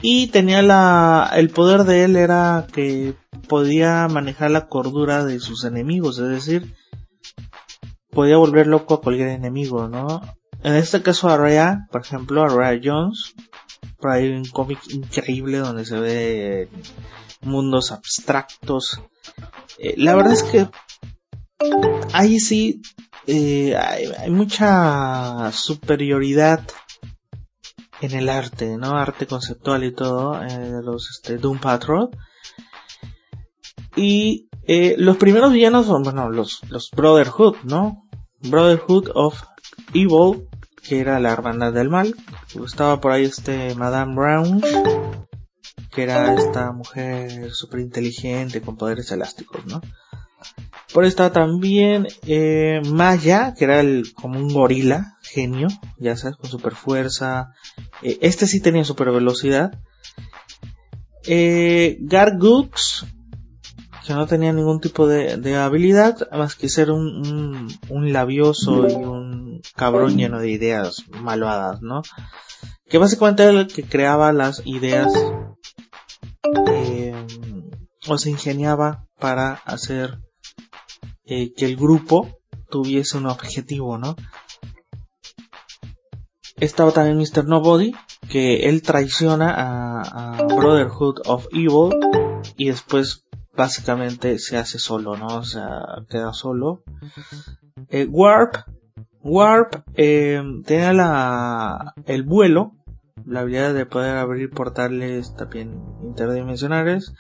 Y tenía la, el poder de él era que podía manejar la cordura de sus enemigos, es decir, podía volver loco a cualquier enemigo, ¿no? En este caso a Rhea, por ejemplo, a Rhea Jones, por un cómic increíble donde se ve mundos abstractos. Eh, la verdad es que ahí sí eh, hay, mucha superioridad en el arte, ¿no? Arte conceptual y todo, eh, de los este, Doom Patrol. Y los primeros villanos son, bueno, los, los Brotherhood, ¿no? Brotherhood of Evil, que era la hermandad del mal. Estaba por ahí este Madame Brown, que era esta mujer súper inteligente con poderes elásticos, ¿no? Por ahí estaba también eh, Maya, que era el, como un gorila, genio, ya sabes, con super fuerza. Eh, este sí tenía super velocidad. Eh, Gargux, que no tenía ningún tipo de, habilidad más que ser un, un, labioso y un cabrón lleno de ideas malvadas, ¿no? Que básicamente era el que creaba las ideas eh, o se ingeniaba para hacer eh, que el grupo tuviese un objetivo, ¿no? Estaba también Mr. Nobody, que él traiciona a, a Brotherhood of Evil y después básicamente se hace solo, ¿no? O sea, queda solo. Eh, Warp, Warp eh, tiene la, el vuelo, la habilidad de poder abrir portales también interdimensionales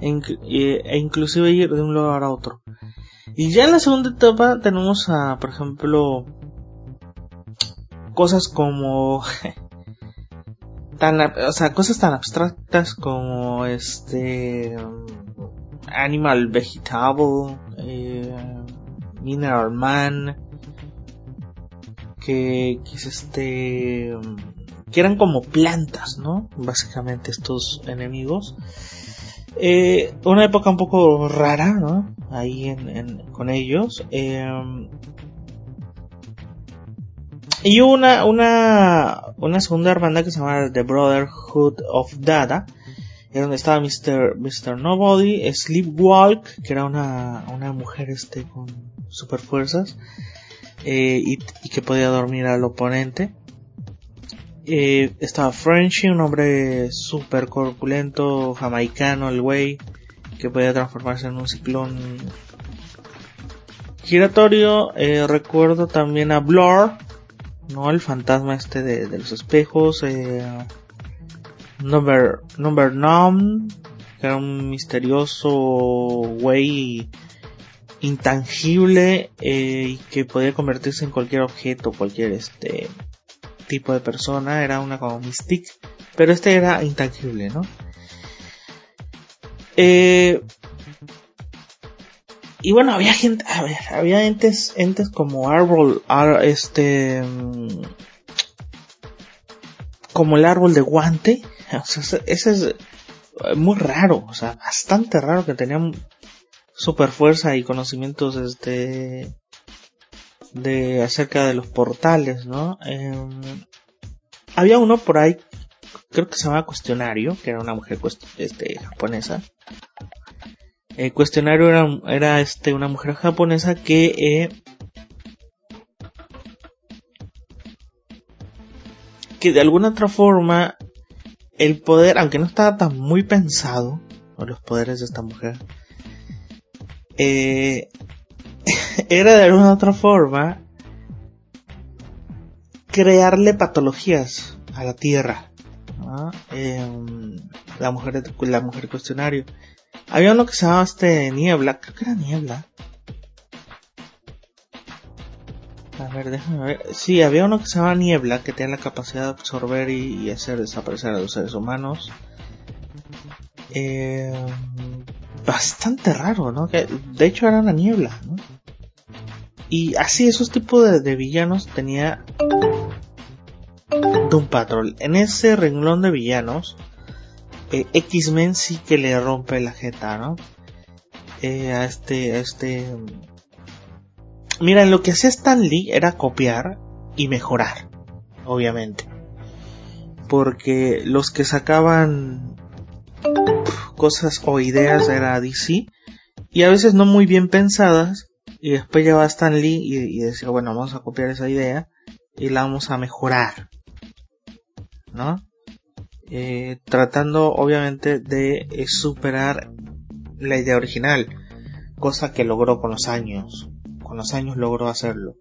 e, e, inclusive ir de un lugar a otro. Y ya en la segunda etapa tenemos a, por ejemplo, cosas como tan, o sea, cosas tan abstractas como este Animal Vegetable, eh, Mineral Man, que, que es este, que eran como plantas, ¿no? Básicamente estos enemigos. Eh, una época un poco rara, ¿no? Ahí en, con ellos. Eh, y una, una, una segunda hermandad que se llama The Brotherhood of Dada, era donde estaba Mr. Mr. Nobody, Sleepwalk, que era una, una mujer este con super fuerzas, eh, y, que podía dormir al oponente. Eh, estaba Frenchy, un hombre super corpulento, jamaicano, el güey, que podía transformarse en un ciclón giratorio. Eh, recuerdo también a Blur, ¿no? El fantasma este de, los espejos. Number, Number Numb, que era un misterioso güey intangible eh, que podía convertirse en cualquier objeto, cualquier este tipo de persona, era una como Mystique, pero este era intangible, ¿no? Eh, y bueno, había gente, a había entes, entes como árbol, este, mm, como el árbol de guante, O sea, ese es muy raro, o sea, bastante raro que tenían super fuerza y conocimientos este de acerca de los portales, ¿no? Em, había uno por ahí creo que se llama Cuestionario, que era una mujer este, japonesa. Eh, cuestionario era, era este, una mujer japonesa que eh, que de alguna otra forma el poder, aunque no estaba tan muy pensado, los poderes de esta mujer, eh, era de alguna otra forma crearle patologías a la tierra. Em, la mujer la mujer cuestionario. Había uno que se llamaba este Niebla, creo que era Niebla. A ver, déjame ver. Sí, había uno que se llama Niebla, que tenía la capacidad de absorber y, hacer desaparecer a los seres humanos. Eh, bastante raro, ¿no? Que, de hecho era una niebla, ¿no? Y así, esos tipos de, villanos tenía Doom Patrol. En ese renglón de villanos, eh, X-Men sí que le rompe la jeta, ¿no? Eh, a este, a este Mira, lo que hacía Stan Lee era copiar y mejorar, obviamente. Porque los que sacaban cosas o ideas era DC y a veces no muy bien pensadas y después llevaba Stan Lee y, decía bueno vamos a copiar esa idea y la vamos a mejorar ¿no? Eh, tratando obviamente de superar la idea original cosa que logró con los años con los años logró hacerlo.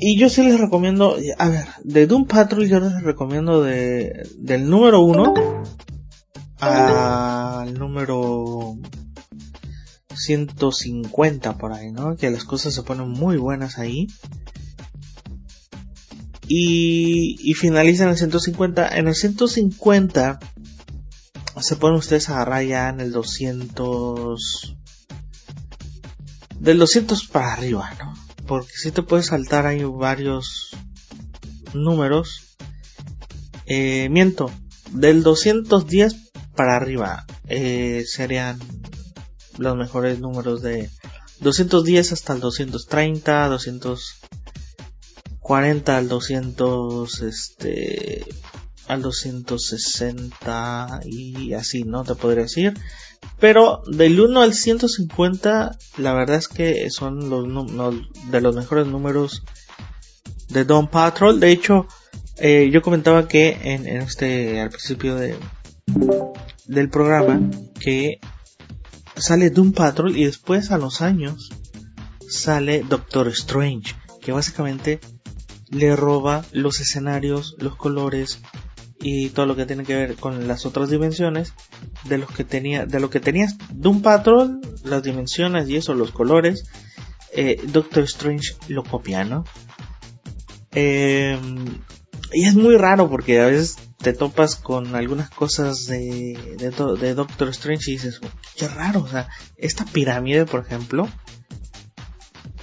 Y yo sí les recomiendo, a ver, de Doom Patrol yo les recomiendo de, del número 1 al número 150 por ahí, ¿no? Que las cosas se ponen muy buenas ahí. Y, y finaliza en el 150. En el 150 se pueden ustedes agarrar ya en el 200 del 200 para arriba ¿no? Porque si te puedes saltar hay varios números eh, miento del 210 para arriba eh, serían los mejores números de 210 hasta el 230 240 al 200 este al 260 y así, ¿no? Te podría decir. Pero del 1 al 150, la verdad es que son los de los mejores números de Don Patrol. De hecho, eh, yo comentaba que en, este, al principio de, del programa, que sale Doom Patrol y después a los años sale Doctor Strange, que básicamente le roba los escenarios, los colores, y todo lo que tiene que ver con las otras dimensiones de los que tenía de lo que tenías un Patrol las dimensiones y eso los colores eh, Doctor Strange lo copia no em, y es muy raro porque a veces te topas con algunas cosas de, de, Doctor Strange y dices qué raro o sea esta pirámide por ejemplo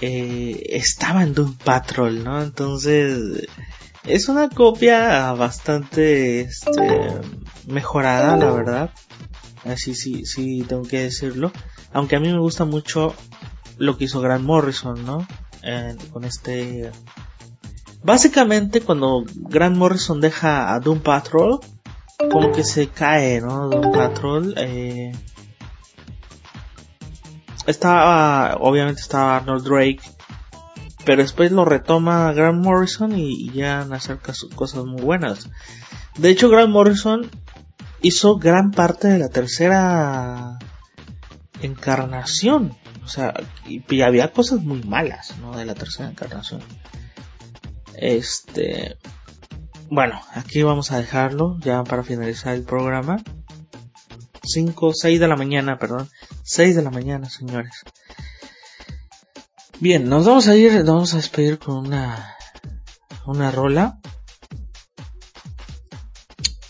eh, estaba en Doom Patrol no entonces es una copia bastante este, mejorada, la verdad. Así sí, sí, tengo que decirlo. Aunque a mí me gusta mucho lo que hizo Grant Morrison, ¿no? con este... Básicamente cuando Grant Morrison deja a Doom Patrol, como que se cae, ¿no? Doom Patrol. Eh... Estaba, obviamente estaba Arnold Drake pero después lo retoma Grant Morrison y, ya acerca cosas muy buenas. De hecho, Grant Morrison hizo gran parte de la tercera encarnación. O sea, y, había cosas muy malas, ¿no? De la tercera encarnación. Este. Bueno, aquí vamos a dejarlo ya para finalizar el programa. 5, 6 de la mañana, perdón. 6 de la mañana, señores. Bien, nos vamos a ir, nos vamos a despedir con una, una rola.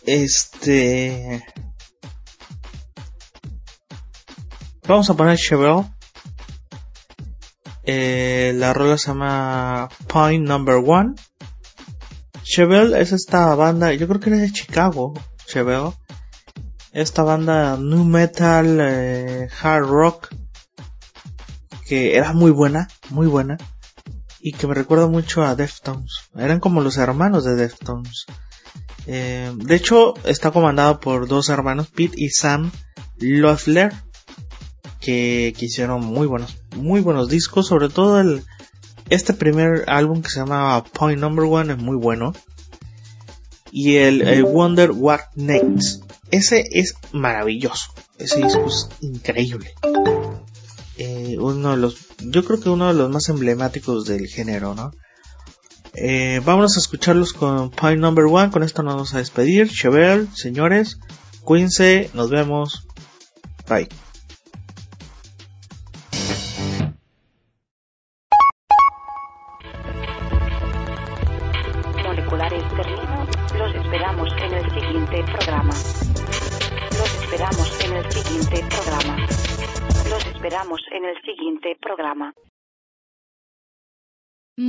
Este, vamos a poner Chevelle. Eh, la rola se llama Point Number One. Chevelle es esta banda, yo creo que era de Chicago, Chevelle. Esta banda nu metal, eh, hard rock, que era muy buena, muy buena. y que me recuerda mucho a Deftones. Eran como los hermanos de Deftones. Eh, de hecho, está comandado por dos hermanos, Pete y Sam Loeffler, que, que, hicieron muy buenos, muy buenos discos, sobre todo el, este primer álbum que se llama Point Number One es muy bueno. Y el, Wonder What Next, ese es maravilloso, ese disco es increíble. Eh, uno de los, yo creo que uno de los más emblemáticos del género, ¿no? Eh, vamos a escucharlos con Point Number One. Con esto nos vamos a despedir. Chevelle, señores, cuídense, nos vemos. Bye.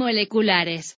Moleculares